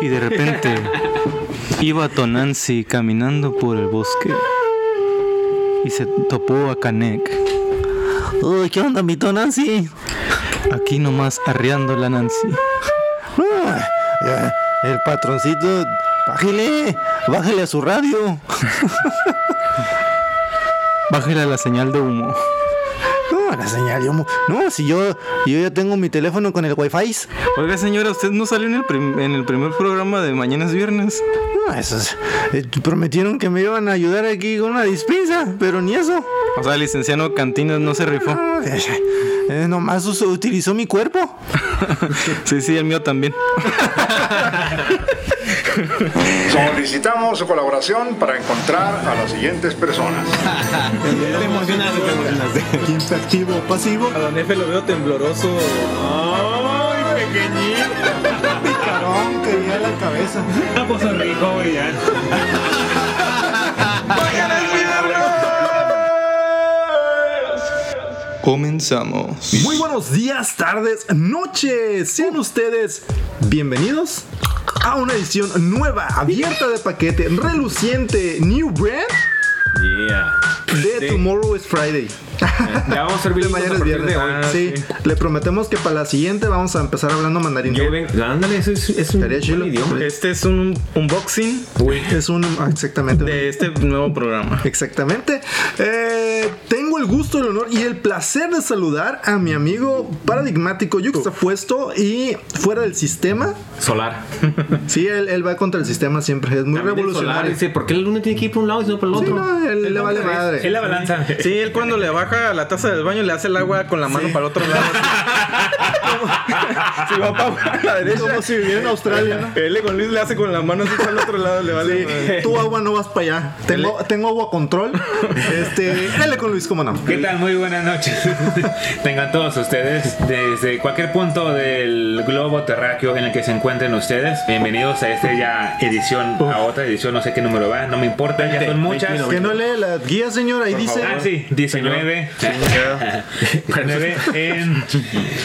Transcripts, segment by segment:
Y de repente iba Tonancy caminando por el bosque y se topó a Canek. Uy, ¿qué onda, mi Tonancy? Aquí nomás arreando la Nancy. Ah, el patroncito, bájele, bájele a su radio. Bájale a la señal de humo. No, la señal, yo, no, si yo, yo ya tengo mi teléfono con el wifi. Oiga señora, usted no salió en el, prim- en el primer programa de Mañana es Viernes. No, esos, eh, prometieron que me iban a ayudar aquí con una dispensa, pero ni eso. O sea, el licenciado Cantinas no se rifó. No, eh, eh, nomás us- utilizó mi cuerpo. Sí, sí, el mío también. Solicitamos su colaboración para encontrar a las siguientes personas. Te emocionaste, te emocionaste. ¿Quién activo o pasivo? A Don Efe lo veo tembloroso. Ay, pequeñito. Picarón, quería la cabeza. Pues rico, güey, ya. Comenzamos. Muy buenos días, tardes, noches. Sean ustedes bienvenidos a una edición nueva, abierta de paquete, reluciente, new brand Yeah. de Tomorrow is Friday. Ya vamos a servir De mañana es viernes. hoy. sí, le prometemos que para la siguiente vamos a empezar hablando mandarín. Lleven, ándale, eso es, es un buen chilo. idioma. Este es un unboxing Es un ah, exactamente. de este nuevo programa. Exactamente. Eh, tengo el gusto, el honor y el placer de saludar a mi amigo paradigmático yuxtapuesto y fuera del sistema. Solar. Sí, él, él va contra el sistema siempre. Es muy También el Solar revolucionario. dice, ¿por qué el uno tiene que ir por un lado y no por el Sí, otro? no, él le vale Es madre. la balanza. Sí, él cuando le baja la taza del baño le hace el agua con la mano para el otro lado. si va para la derecha. Como si viviera en Australia, ¿no? Él con Luis le hace con la mano así para el otro lado, le vale. madre. Tu agua no vas para allá. Tengo, tengo agua control. Este, dale con Luis, cómo no. ¿Qué tal? Muy buenas noches. Tengan todos ustedes desde cualquier punto del globo terráqueo en el que se encuentren ustedes. Bienvenidos a esta ya edición, a otra edición, no sé qué número va, no me importa, ya son muchas. Que no lee la guía, señor. Ahí dice. Ah, sí, 19. 19 en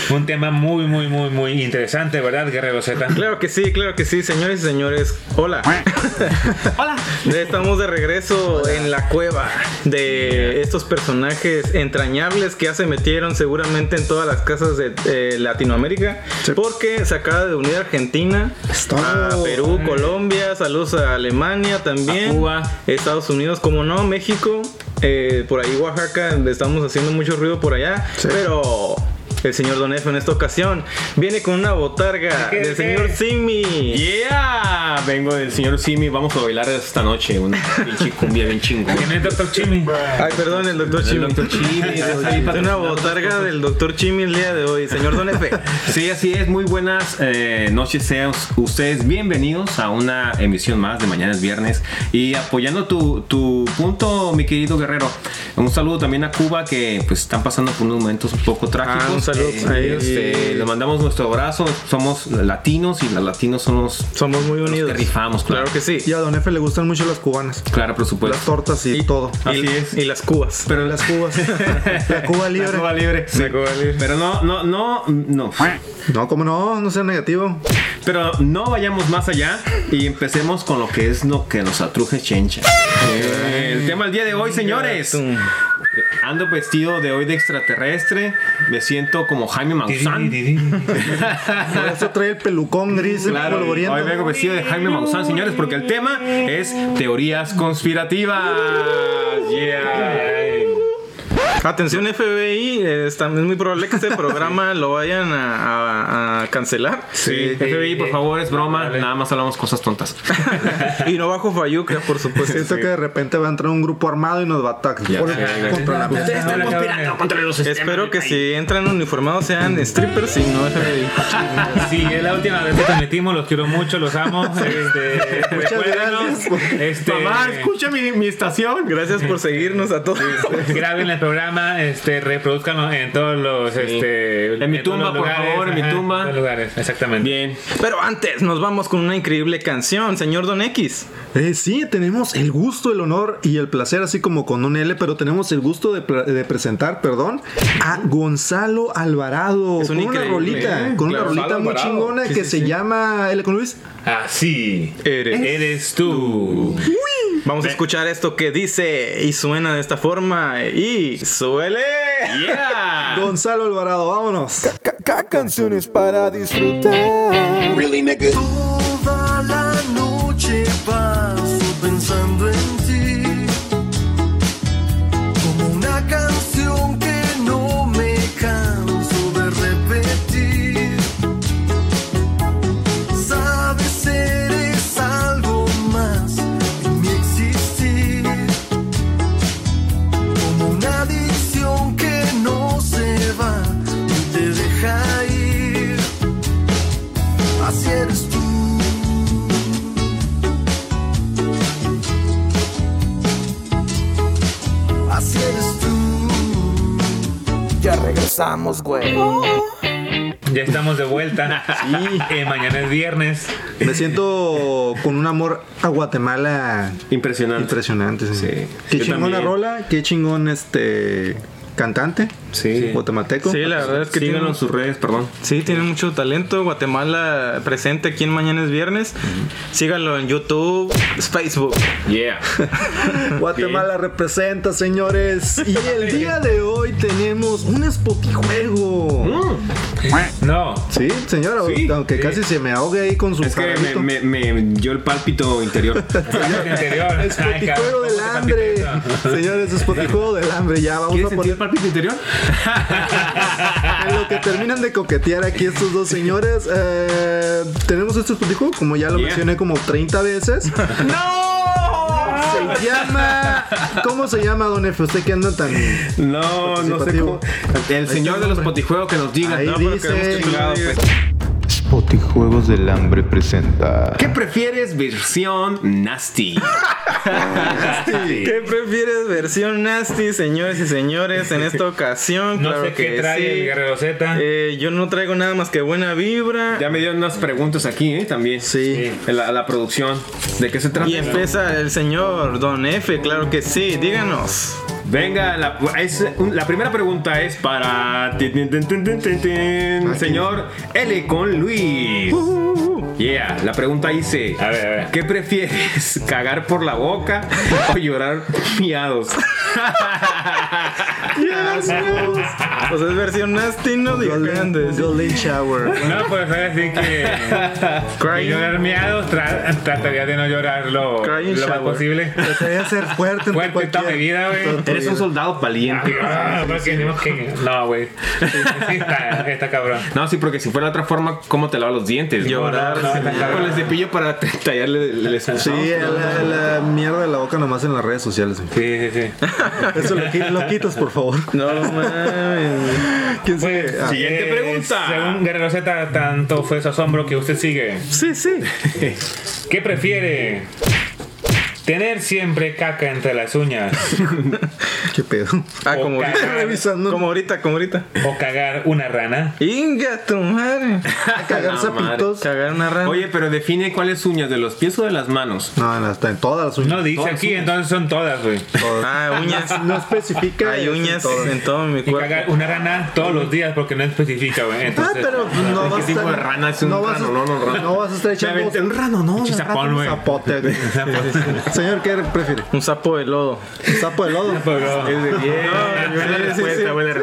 un tema muy, muy, muy, muy interesante, ¿verdad, Guerrero Z? Claro que sí, claro que sí, señores y señores. Hola. Hola. Estamos de regreso en la cueva de estos personajes entrañables que ya se metieron seguramente en todas las casas de eh, Latinoamérica. Porque se acaba de unir Argentina, a Perú, Colombia, saludos a Alemania también, A Cuba. Estados Unidos, como no, México, eh, por ahí Oaxaca, estamos haciendo mucho ruido por allá, pero el señor Don F en esta ocasión viene con una botarga ¿Qué, del qué? señor Simi. Yeah, vengo del señor Simi, vamos a bailar esta noche una pinche cumbia bien chingón. ¿Quién es Dr. Chimi? Ay, perdón, el doctor Chimi. Dr. Chimi, Es una botarga del doctor Chimi el día de hoy, señor Don F. Sí, así es. Muy buenas eh, noches. Sean ustedes bienvenidos a una emisión más de Mañana es Viernes. Y apoyando tu, tu punto, mi querido guerrero. Un saludo también a Cuba que pues están pasando por unos momentos un poco trágicos. Ah, un saludo Eh, a ellos. este, les mandamos nuestro abrazo. Somos latinos y los latinos son los, Somos muy los unidos. que rifamos, claro. Claro que sí. Y a Don F le gustan mucho las cubanas. Claro, por Las supuesto. tortas y, todo. Así y, es. y las cubas. Pero las cubas. la Cuba libre. La Cuba libre. sí. La Cuba libre. Pero no, no, no, no. No, como no, no sea negativo. Pero no vayamos más allá y empecemos con lo que es lo que nos atruje Chencha. Eh, el tema del día de hoy, señores. Ando vestido de hoy de extraterrestre. Me siento como Jaime Maussan. Por eso trae el pelucón gris Claro, hoy vengo vestido de Jaime Maussan, señores, porque el tema es teorías conspirativas. Yeah. Atención FBI, eh, es muy probable que este programa lo vayan a, a- a cancelar. Sí, FBI, por favor, es broma. Nada más hablamos cosas tontas. Y no bajo Fayuca, por supuesto. Siento que de repente va a entrar un grupo armado y nos va a atacar. Ya Por- sé, ya contra la Ustedes están conspirando contra los Espero que si entran uniformados sean strippers y no FBI. Sí, es la última vez que te metimos, los quiero mucho, los amo. Este, Muchas gracias. Este, Mamá, escucha mi, mi estación. Gracias por seguirnos a todos. graben el programa, programa, este, reproduzcanlo en todos los, este, En mi todos tumba, por favor, en mi tumba. todos los lugares, exactamente. Bien. Pero antes nos vamos con una increíble canción, señor Don X. Eh, sí, tenemos el gusto, el honor y el placer, así como con un L, pero tenemos el gusto de, presentar, perdón, a Gonzalo Alvarado. Es un con una rolita, ¿eh? con una rolita muy Alvarado. chingona Sí, que sí, se sí. llama L con Luis. Así Eres. eres tú. Vamos a escuchar esto que dice y suena de esta forma y suele. Yeah. Gonzalo Alvarado, vámonos. Ca- ca- canciones para disfrutar. Toda la noche paso pensando en Ya regresamos, güey. Ya estamos de vuelta. Eh, mañana es viernes. Me siento con un amor a Guatemala Impresionante. impresionante. Sí. Sí. Qué Yo chingona también. rola, qué chingón este cantante. Sí. Guatemalteco. Sí, la verdad es que Síganlo en sus redes, perdón. sí, tiene mucho talento. Guatemala presente aquí en Mañana es Viernes. Síganlo en YouTube, Facebook. Yeah. Guatemala representa, señores. Y el día de hoy tenemos un spotijuego. No. Sí, señora, Sí, aunque sí. casi se me ahogue ahí con su Es que me, me, me dio el pálpito interior. El interior. Spotijuego del ¿cómo te hambre. Señores, spotijuego del hambre. Ya vamos ¿Quieres a poner el pálpito interior? En lo que terminan de coquetear aquí estos dos señores. eh, tenemos este spotijuego, como ya lo Yeah. mencioné como 30 veces. Se llama. ¿Cómo se llama, don Efe? Usted que anda tan. No, no sé cómo. El señor de los potijuegos que nos diga. Ahí No, dice- que Spotijuegos del hambre presenta. ¿Qué prefieres versión nasty? ¿Qué prefieres, versión nasty, señores y señores? En esta ocasión, No claro sé qué que trae sí. el Guerrero Z. Eh, yo no traigo nada más que buena vibra. Ya me dieron unas preguntas aquí, ¿eh? También. Sí. En La, la producción. ¿De qué se trata? Y empieza el señor Don F, claro que sí, díganos. Venga, la, es la primera pregunta es para señor L con Luis. Yeah, la pregunta dice, A ver, a ver. ¿qué prefieres? ¿Cagar por la boca o llorar miados? Pues es versión nasty, no digan Golden, Golden Shower. No, pues ahora sí que. Crying. que llorar miados, tra- trataría de no llorar lo, lo más posible. Debería ser fuerte. Fuerte toda mi cualquier- vida, güey. Eres un soldado valiente. Ah, que. No, güey. Sí, está, está cabrón. No, sí, porque si fuera de otra forma, ¿cómo te lavas los dientes? Llorar. Con el cepillo para tallarle el, el Sí, la, la mierda de la boca nomás en las redes sociales. Sí, sí, sí. Eso lo, lo quitas, por favor. No mames. ¿Quién sigue? Pues, Ah, Siguiente eh, pregunta. Según Guerrero Z, tanto fue su asombro que usted sigue. Sí, sí. ¿Qué prefiere? Tener siempre caca entre las uñas ¿Qué pedo? Ah, O como ahorita. cagar. Revisando. Como ahorita, como ahorita. o cagar una rana. Inga tu madre. Cagar zapitos. Cagar una rana. Oye, pero define cuáles uñas, de los pies o de las manos. No, no, está en todas las uñas. No dice Todas aquí, uñas. entonces son todas, güey. Ah, uñas. No especifica. Hay en uñas todas. en todo mi Y cuerpo. cagar una rana todos los días porque no especifica, güey. Ah, Entonces, pero no ¿Qué vas a tipo estar. de rana es un no vas a- rano? No, no, rano. No vas a estar echando. Un rano, no. Un zapote. Señor, ¿qué prefiere? Un sapo de lodo. ¿Un sapo de lodo? pero-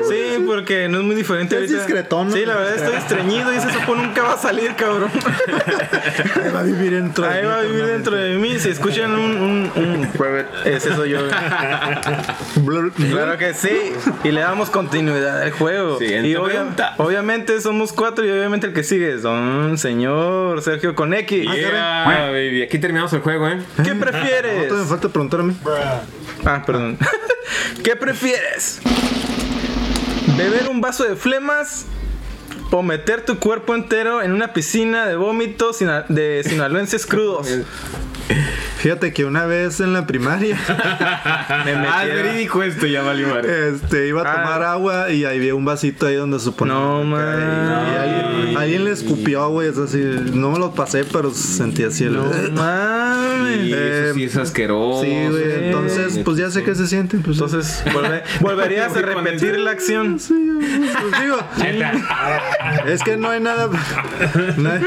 Sí, porque no es muy diferente. Es ahorita. discretón, ¿no? Sí, la verdad estoy estreñido y ese sapo nunca va a salir, cabrón. Ahí va a vivir dentro. de Ahí mí va a vivir dentro de mí. Si escuchan un, un, un ese soy yo. Claro que sí. Y le damos continuidad al juego. Siguiente y obvia- pregunta. obviamente somos cuatro y obviamente el que sigue es don señor Sergio con X. Yeah, baby. Aquí terminamos el juego, ¿eh? ¿Qué prefieres? No, me falta preguntar a mí. Ah, perdón. ¿Qué prefieres? ¿Beber un vaso de flemas o meter tu cuerpo entero en una piscina de vómitos sina- de sinaloenses crudos? Fíjate que una vez en la primaria Me metí Ah, es verídico esto, ya valió madre. este, iba a Ah. tomar agua y ahí había un vasito ahí donde suponía. No, que man. Y alguien, alguien le escupió, güey. Es así. No me lo pasé, pero sentí así el. No mames. Y Eh, eso sí es asqueroso. Sí, güey. sí, Entonces, pues ya sé qué se siente. Pues, Entonces, volve- volverías a repetir la acción. Sí, pues digo. Es que no hay nada. no hay-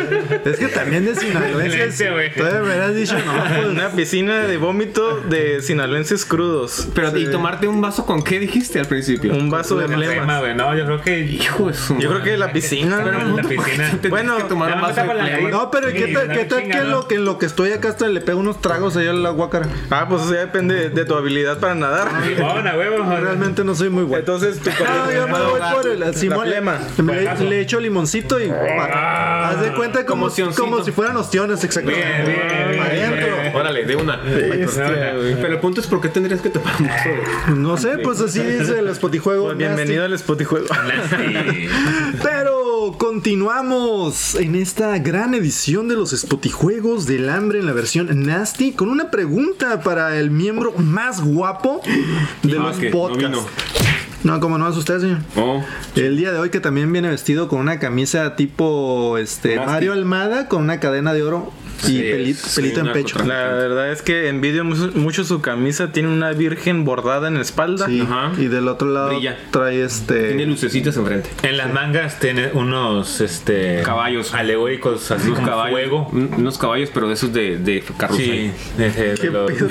es que también de sinaloenses. Todavía me hubieras dicho, no, pues. Una piscina de vómito de sinaloenses crudos. Pero, ¿y tomarte un vaso con qué dijiste al principio? Un vaso de güey. No, yo creo que. Hijo de su Yo creo que la piscina. La piscina. Bueno, que tomar un vaso de flema. No, pero ¿qué Sí, tal, qué tal chinga, que, ¿no? lo, que en lo que estoy acá hasta le pego unos tragos allá a la guacara? Ah, pues eso ya depende de tu habilidad para nadar. Simón, a huevo. Realmente no soy muy bueno. Entonces, tu Ah, yo me voy por el Simón. flema. Le, le echo limoncito y. pa, Haz de cuenta como, Como como, si fueran ostiones, exactamente. Bien, bien, bien, Adentro. bien. Órale, de una. Pero el punto es por qué tendrías que vaso de... No sé, pues así dice el spotijuego. Pues bienvenido al Spotijuego. Pero continuamos en esta gran edición de los Spotijuegos del hambre en la versión Nasty con una pregunta para el miembro más guapo de Ah, los no podcasts. vino. No, como no es usted, señor. Oh, El día de hoy que también viene vestido con una camisa tipo este. Mario Almada con una cadena de oro Sí, peli- sí, pelito en pecho. La verdad es que envidio mucho, mucho su camisa. Tiene una virgen bordada en la espalda. Sí, Ajá. y del otro lado Brilla. trae este tiene lucecitas enfrente. En las mangas tiene unos este Caballos. alegóricos así Unos como caballos. fuego. un- Unos caballos, pero de esos de, de carrusel. Sí, de, ¿Qué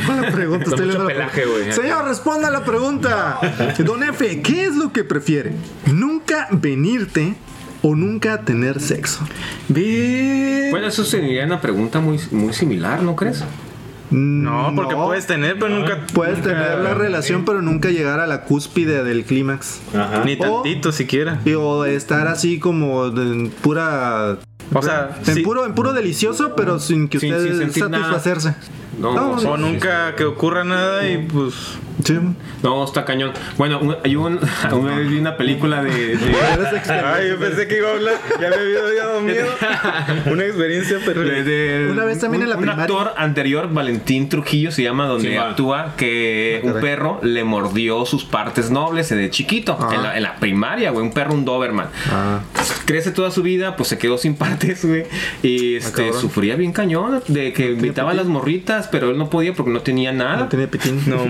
con la pregunta? con Estoy mucho pelaje, güey. Señor, responda a la pregunta. Don F, ¿qué es lo que prefiere? ¿Nunca venirte o nunca tener sexo? Bien. Bueno, eso sería una pregunta muy, muy similar, ¿no crees? No, porque puedes tener, pero nunca. Puedes nunca- tener la relación, pero nunca llegar a la cúspide del clímax. Ni O- tantito siquiera. Y- O estar así como de- en pura. O sea, en sí. puro, en puro delicioso, pero sin que Sin- usted sin sentir nada. satisfacerse. No, No, o sea, O nunca que ocurra nada y pues. Sí. no, está cañón. Bueno, un- hay un, una vez vi una película de. Ay, yo pensé que iba a hablar. Ya me había dado miedo. Una experiencia de- terrible. de- Una vez también en la un actor anterior, Valentín Trujillo se llama, donde Sí, actúa que Ah, un perro le mordió sus partes nobles de chiquito, Ah. en, la, en la primaria, güey, un perro, un Doberman. Ah. Crece toda su vida, pues se quedó sin partes, güey. Y este, sufría bien cañón de que invitaba a las morritas, pero él no podía porque no tenía nada. No tiene pitín. No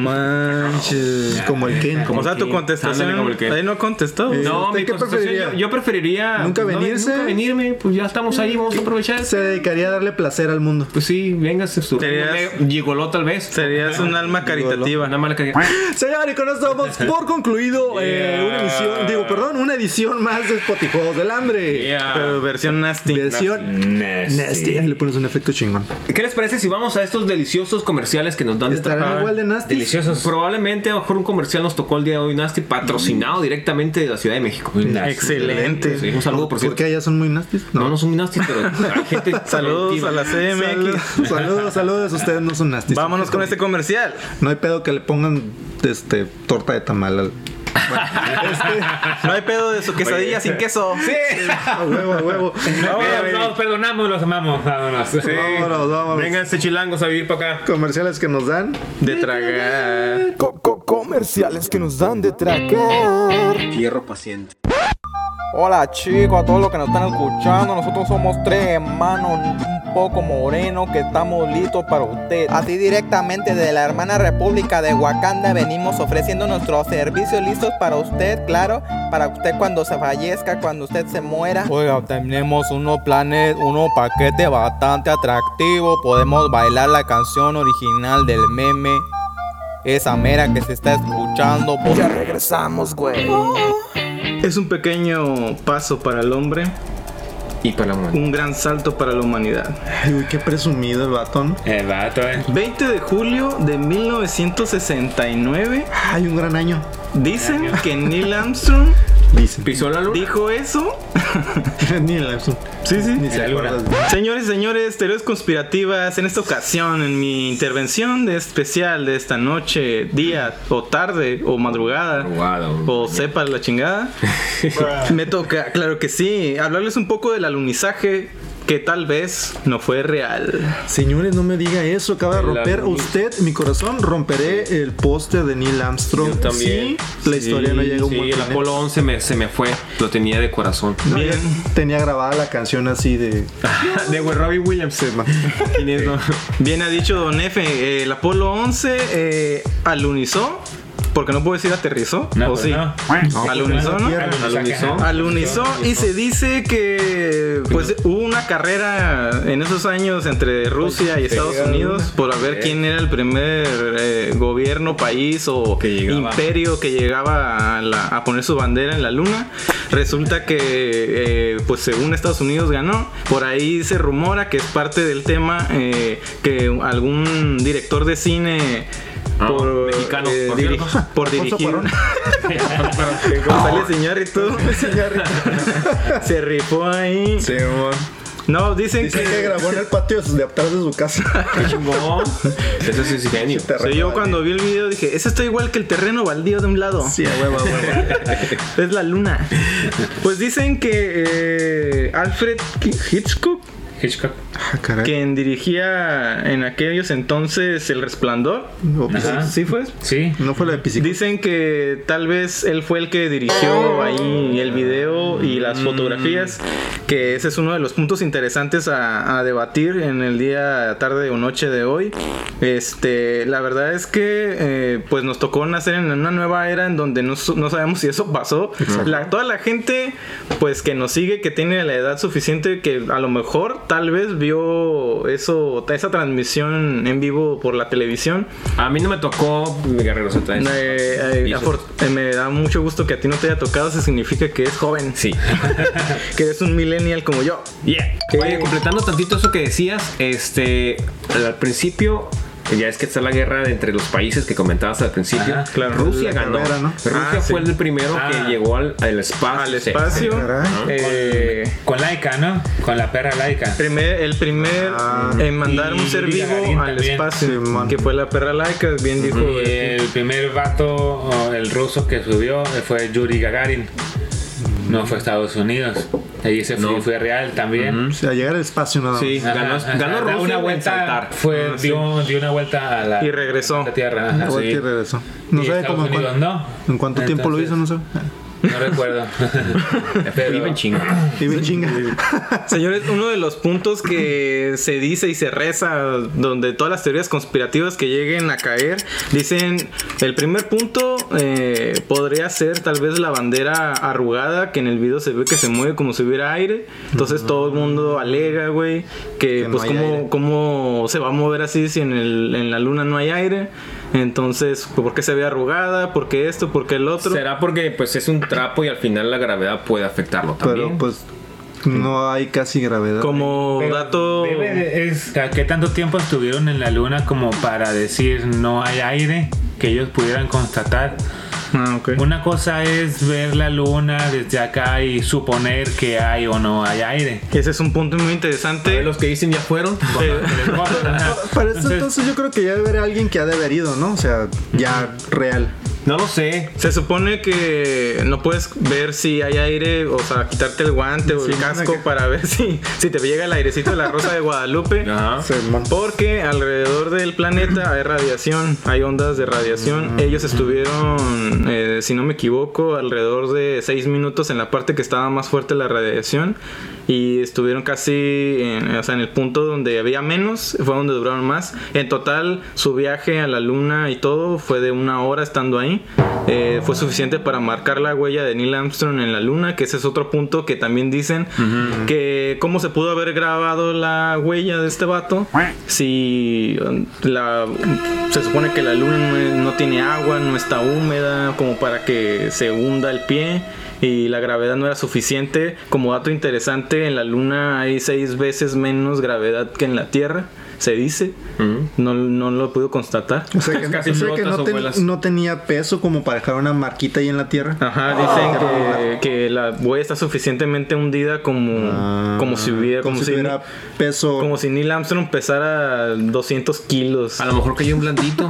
manches. Como el Ken. Como o sea, tu contestación. Como el Ken. Ahí no contestó. No, ¿Usted mi qué preferiría? Yo, yo preferiría ¿Nunca no, venirse? nunca venirme, pues ya estamos ahí, vamos a aprovechar. Se dedicaría a darle placer al mundo. Pues sí, véngase su Serías- Gigoló tal vez. Serías un alma caritativa. Una mala calidad. Señor, y con esto damos por concluido eh, una emisión, digo, perdón, una edición más de Spotijuegos del Hambre. Yeah. Pero versión nasty. Versión nasty. Ahí le pones un efecto chingón. ¿Qué les parece si vamos a estos deliciosos comerciales que nos dan esta ¿Estarán igual de nasty? Deliciosos. Probablemente a lo mejor un comercial nos tocó el día de hoy Nasty patrocinado directamente de la Ciudad de México. Excelente. Sí, un saludo por cierto. Porque allá son muy nasty. No, no son muy nasty, pero hay gente Saludos a la CMX. Saludos, saludos, saludos. Ustedes no son nasty. Vámonos con este comercial. No hay pedo que le pongan este torta de tamal al. No hay pedo de su quesadilla sin queso. Sí. A huevo, a huevo. Vámonos, nos perdonamos, los amamos. Vámonos. Sí. Vámonos, vámonos. Vénganse chilangos a vivir para acá. Comerciales que nos dan. De tragar. Co- co- comerciales que nos dan de tragar. Hierro paciente. Hola chicos, a todos los que nos están escuchando, nosotros somos tres hermanos un poco morenos que estamos listos para usted. Así directamente de la hermana República de Wakanda venimos ofreciendo nuestros servicios listos para usted, claro, para usted cuando se fallezca, cuando usted se muera. Oiga, tenemos unos planes, unos paquetes bastante atractivos, podemos bailar la canción original del meme. Esa mera que se está escuchando. por- Ya regresamos, güey. Es un pequeño paso para el hombre, Y para la mujer. un gran salto para la humanidad. Ay, uy, qué presumido el batón. El vato, eh. 20 de julio de 1969, Ay, un gran año. dicen que Neil Armstrong Dicen. ¿Pisó la luna? dijo eso. Ni el Armstrong. Sí, sí. Ni se acuerda. Señores y señores, teorías conspirativas, en esta ocasión, en mi intervención de especial de esta noche, día o tarde o madrugada, o sepa la chingada, me toca, claro que sí, hablarles un poco del alunizaje que tal vez no fue real. Señores, no me diga eso. Acaba de romper usted mi corazón. Romperé el poste de Neil Armstrong. Yo también. Sí, la historia no llega a un Sí, el. Apolo 11 me- se me fue. Lo tenía de corazón. No, Bien. tenía grabada la canción así de. de Robbie Williams. ¿Quién es, no? Bien ha dicho Don F, eh, el Apolo 11 eh, alunizó, porque no puedo decir aterrizó, No, o sí. no. Alunizó, ¿no? Alunizó y se dice que pues hubo una carrera en esos años entre Rusia y Estados a Unidos por ver quién era el primer eh, gobierno, país o Que imperio que llegaba a, la- a poner su bandera en la luna. Resulta que eh, pues según Estados Unidos ganó. Por ahí se rumora que es parte del tema eh, que algún director de cine Ah, por, mexicano, eh, por diri- cierto. por dirigir Cuarón. que González Iñárritu se rifó ahí. No, dicen Dice que que. grabó en el patio de atrás de su casa. Eso sí es genio. Sí, yo cuando vi el video dije, eso está igual que el terreno baldío de un lado. Sí, a huevo, a huevo. Es la luna. Pues dicen que eh, Alfred Hitchcock, Hitchcock. Ah, caray. quien dirigía en aquellos entonces El Resplandor, No, pues, Ajá. ¿sí fue? Sí. no fue la de Pisico. Dicen que tal vez él fue el que dirigió ahí el video y las fotografías, que ese es uno de los puntos interesantes a, a debatir en el día, tarde o noche de hoy. Este, la verdad es que eh, pues nos tocó nacer en una nueva era en donde no sabemos si eso pasó. La- toda la gente pues que nos sigue, que tiene la edad suficiente, que a lo mejor tal vez vio eso, esa transmisión en vivo por la televisión. A mí no me tocó Guerrero Z. Eh, eh, eh, me da mucho gusto que a ti no te haya tocado, eso significa que es joven, Sí. que eres un millennial como yo. Yeah. Oye, completando tantito eso que decías, este, al principio, ya es que está la guerra de entre los países que comentabas al principio. Ajá, claro. Rusia ganó. carrera, ¿no? Rusia Ah, sí. fue el primero Ah. que llegó al, al espacio. Al Sí. espacio, Caray. eh, Con Laika, ¿no? Con la perra Laika. primer- el primer Ah. en mandar Y un ser vivo al también. espacio, Simón. que fue la perra laica, bien dijo. Y el primer vato, el ruso que subió, fue Yuri Gagarin. No fue Estados Unidos. Ahí ese fue, No. fue real también. O sea, llegar al espacio nada más. Sí, Ajá, ganó, ajá, ganó Rusia una vuelta, saltar. fue, Ah, sí. dio, dio una vuelta a la, Y regresó. a la Tierra. ajá, sí. que regresó. No Y sabe Estados cómo Unidos no. en cuánto tiempo lo hizo, no sé. No recuerdo. Pero- en chinga. Bien chinga. Señores, uno de los puntos que se dice y se reza, donde todas las teorías conspirativas que lleguen a caer, dicen, el primer punto eh, podría ser tal vez la bandera arrugada, que en el video se ve que se mueve como si hubiera aire. Entonces todo el mundo alega, güey, que, pues cómo, aire. cómo se va a mover así si en, el- en la luna no hay aire. Entonces, ¿por qué se ve arrugada? ¿Por qué esto? ¿Por qué el otro? Será porque pues es un trapo y al final la gravedad puede afectarlo también. Pero pues no hay casi gravedad. Como Pero dato... es, sea, ¿Qué tanto tiempo estuvieron en la luna como para decir no hay aire? Que ellos pudieran constatar. Ah, ok. Una cosa es ver la luna desde acá y suponer que hay o no hay aire. Ese es un punto muy A interesante. ver, los que dicen ya fueron. Ajá. Para eso entonces yo creo que ya debe haber alguien que ha de haber ido, ¿no? O sea, ya real. No lo sé. Se supone que no puedes ver si hay aire, o sea, quitarte el guante o el casco que- para ver si, si te llega el airecito de la rosa de Guadalupe. Ajá. Porque alrededor del planeta hay radiación, hay ondas de radiación. Ellos estuvieron, eh, si no me equivoco, alrededor de 6 minutos en la parte que estaba más fuerte la radiación. Y estuvieron casi en, o sea, en el punto donde había menos, fue donde duraron más. En total, su viaje a la luna y todo fue de una hora estando ahí. Eh, fue suficiente para marcar la huella de Neil Armstrong en la luna, que ese es otro punto que también dicen que cómo se pudo haber grabado la huella de este vato si um, la, se supone que la luna no, no tiene agua, no está húmeda, como para que se hunda el pie. Y la gravedad no era suficiente. Como dato interesante, en la luna hay seis veces menos gravedad que en la Tierra, se dice. no, no lo puedo constatar. O sea que, Casi o sea que flotas no, ten- no tenía peso como para dejar una marquita ahí en la tierra. Ajá, dicen que, que la huella está suficientemente hundida como, Ah, como si hubiera, como, si, tuviera peso. como si Neil Armstrong pesara 200 kilos. A lo mejor cayó un blandito.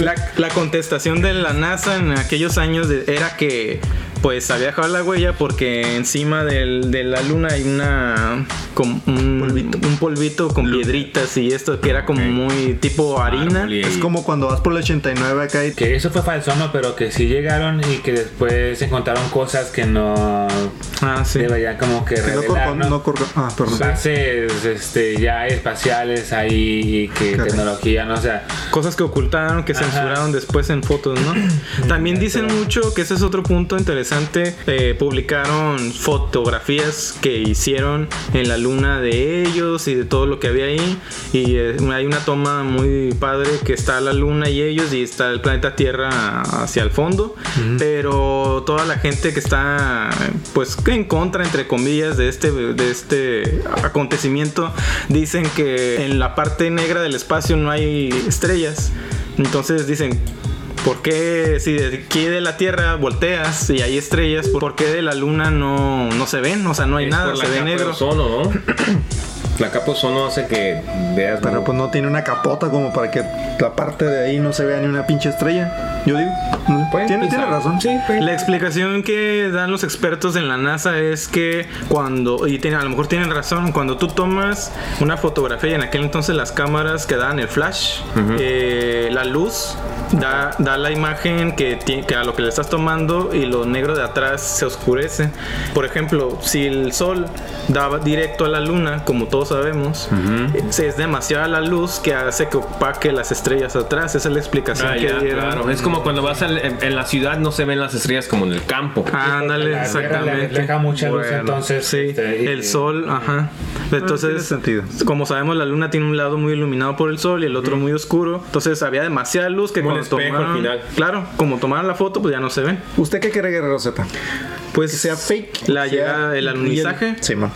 la, la contestación de la NASA en aquellos años de- era que pues había dejado la huella porque encima del- de la luna hay una como un polvito, un polvito con piedritas y esto que era como muy tipo harina. Árbol y- Es como cuando vas por la 89 acá y Que eso fue falso, ¿no? Pero que sí llegaron y que después encontraron cosas que no Ah, sí. deberían como que que no revelar, ¿no? no ah, perdón. Bases este, ya espaciales ahí y que tecnología, ¿no? O sea, Cosas que ocultaron, que Ajá. censuraron después en fotos, ¿no? También dicen mucho que ese es otro punto interesante. Eh, publicaron fotografías que hicieron en la luna de ellos y de todo lo que había ahí. Y eh, hay una toma muy padre que está la luna y ellos y está el planeta Tierra hacia el fondo. Pero toda la gente que está, pues, en contra, entre comillas, de este, de este acontecimiento, dicen que en la parte negra del espacio no hay estrellas. Entonces dicen, ¿por qué si de aquí de la Tierra volteas y hay estrellas, por qué de la Luna no, no se ven? O sea, no hay Es nada, se ve negro. ozono, ¿no? La capa ozono hace que veas. Pero ¿no? pues no tiene una capota como para que la parte de ahí no se vea ni una pinche estrella. Yo digo. Pues, tiene, tiene razón. Sí, pues. La explicación que dan los expertos en la NASA es que cuando, y tiene- a lo mejor tienen razón, cuando tú tomas una fotografía y en aquel entonces las cámaras que daban el flash, eh, la luz da, da la imagen que, que a lo que le estás tomando y lo negro de atrás se oscurece. Por ejemplo, si el sol daba directo a la luna, como todos sabemos, eh, es demasiada la luz que hace que opaque las estrellas atrás. Esa es la explicación Ah, que ya, dieron. claro. Es como cuando vas al- en, en la ciudad no se ven las estrellas como en el campo. Ándale, la Tierra le exactamente. refleja mucha luz, Bueno, entonces, Sí, este, y- el sol, ajá. tiene Entonces, sentido. como sabemos, la luna tiene un lado muy iluminado por el sol y el otro muy oscuro. Entonces, había demasiada luz que Como cuando espejo al tomaron. final. Claro, como tomaron la foto, pues ya no se ven. ¿Usted qué cree, Guerrero Z? Pues ¿Que sea fake? La ¿Que llegada sea del alunizaje. Sí, man.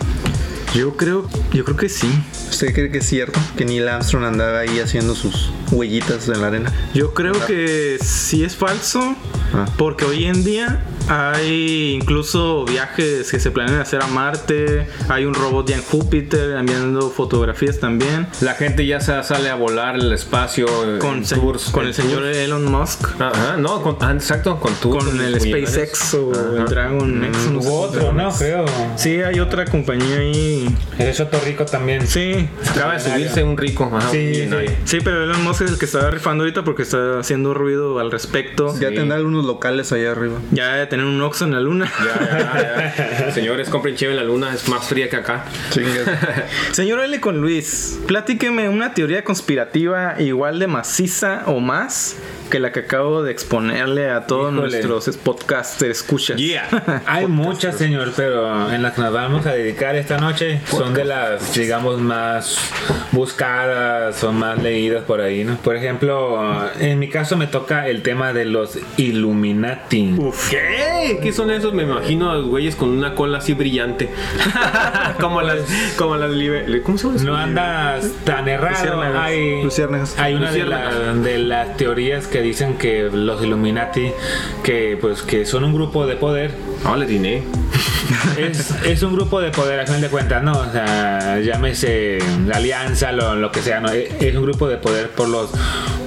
Yo creo, yo creo que sí. ¿Usted cree que es cierto que Neil Armstrong andaba ahí haciendo sus huellitas en la arena? Yo creo que sí es falso, Ah. porque hoy en día hay incluso viajes que se planean hacer a Marte, hay un robot ya en Júpiter enviando fotografías también. La gente ya se sale a volar el espacio en Con, se- tours, con el señor tours. Elon Musk, Ajá, no, con, ah, exacto, con tours. con el. SpaceX o el Dragon X. no otro. ¿no? Creo. Sí, hay otra compañía ahí. El Soto Rico también. Sí, Acaba de subirse un rico. Ajá, Sí, un sí. sí, pero Elon Musk es el que está rifando ahorita porque está haciendo ruido al respecto. Ya tendrá algunos locales allá arriba. Ya de tener un Oxxo en la luna. Ya, ya, ya. Señores, compren cheve en la luna, es más fría que acá. Señor L con Luis, platíqueme una teoría conspirativa igual de maciza o más que la que acabo de exponerle a todos Híjole. nuestros podcasters escuchas. Yeah. Hay muchas, señor, pero en las que nos vamos a dedicar esta noche son de las, digamos, más buscadas o más leídas por ahí, ¿no? Por ejemplo, en mi caso me toca el tema de los Illuminati. ¿Qué? ¿Qué son esos? Me imagino a los güeyes con una cola así brillante. como las. Como las libe- ¿Cómo se llama? eso? No andas tan errado. Luciérnagas. Hay, hay una de, la- de las teorías que dicen que los Illuminati, que pues que son un grupo de poder, No, le tiene. es, es un grupo de poder, a fin de cuentas, ¿no? O sea, llámese la alianza, lo, lo que sea, ¿no? Es es un grupo de poder por los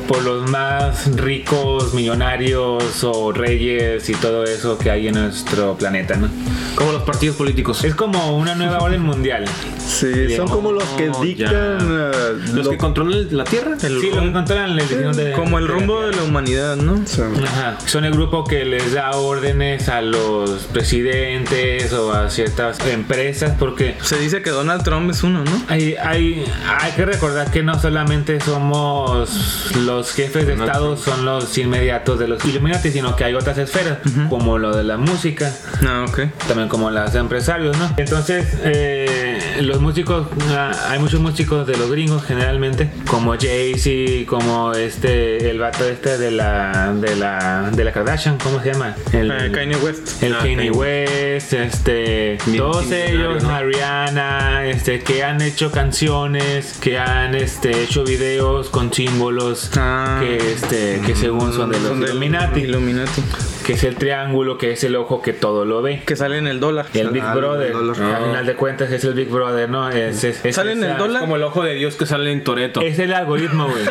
por los más ricos, millonarios o reyes y todo eso que hay en nuestro planeta, ¿no? Como los partidos políticos. Es como una nueva orden mundial. Sí, son como los que Oh, dictan. eh, Los lo- que controlan la tierra. El Sí, lo que controlan el destino de- como el de la rumbo de la humanidad, ¿no? Sí. Ajá. Son el grupo que les da órdenes a los presidentes o a ciertas empresas porque Se dice que Donald Trump es uno, ¿no? hay, hay, hay que recordar que no solamente somos los jefes de Estado, son los inmediatos de los Illuminati, sino que hay otras esferas, como lo de la música, No, ok. también como los empresarios, ¿no? Entonces, eh, los músicos, ah, hay muchos músicos de los gringos generalmente, como Jay-Z, como este, el vato este de la, de la, de la Kardashian, ¿cómo se llama? El, Eh, Kanye West. el Ah, Kanye Kanye. West, este, Bien todos ellos, ¿no? Ariana, este, que han hecho canciones, que han este, hecho videos con símbolos Ah. que este, que según son de los Son del Illuminati. Illuminati. Que es el triángulo, que es el ojo que todo lo ve. Que sale en el dólar. El Big Ah, el Brother, dólar. al final de cuentas es el Big Brother, ¿no? Es, es- es- ¿Sale en el dólar? Como el ojo de Dios que sale en Toreto. Es el algoritmo, güey.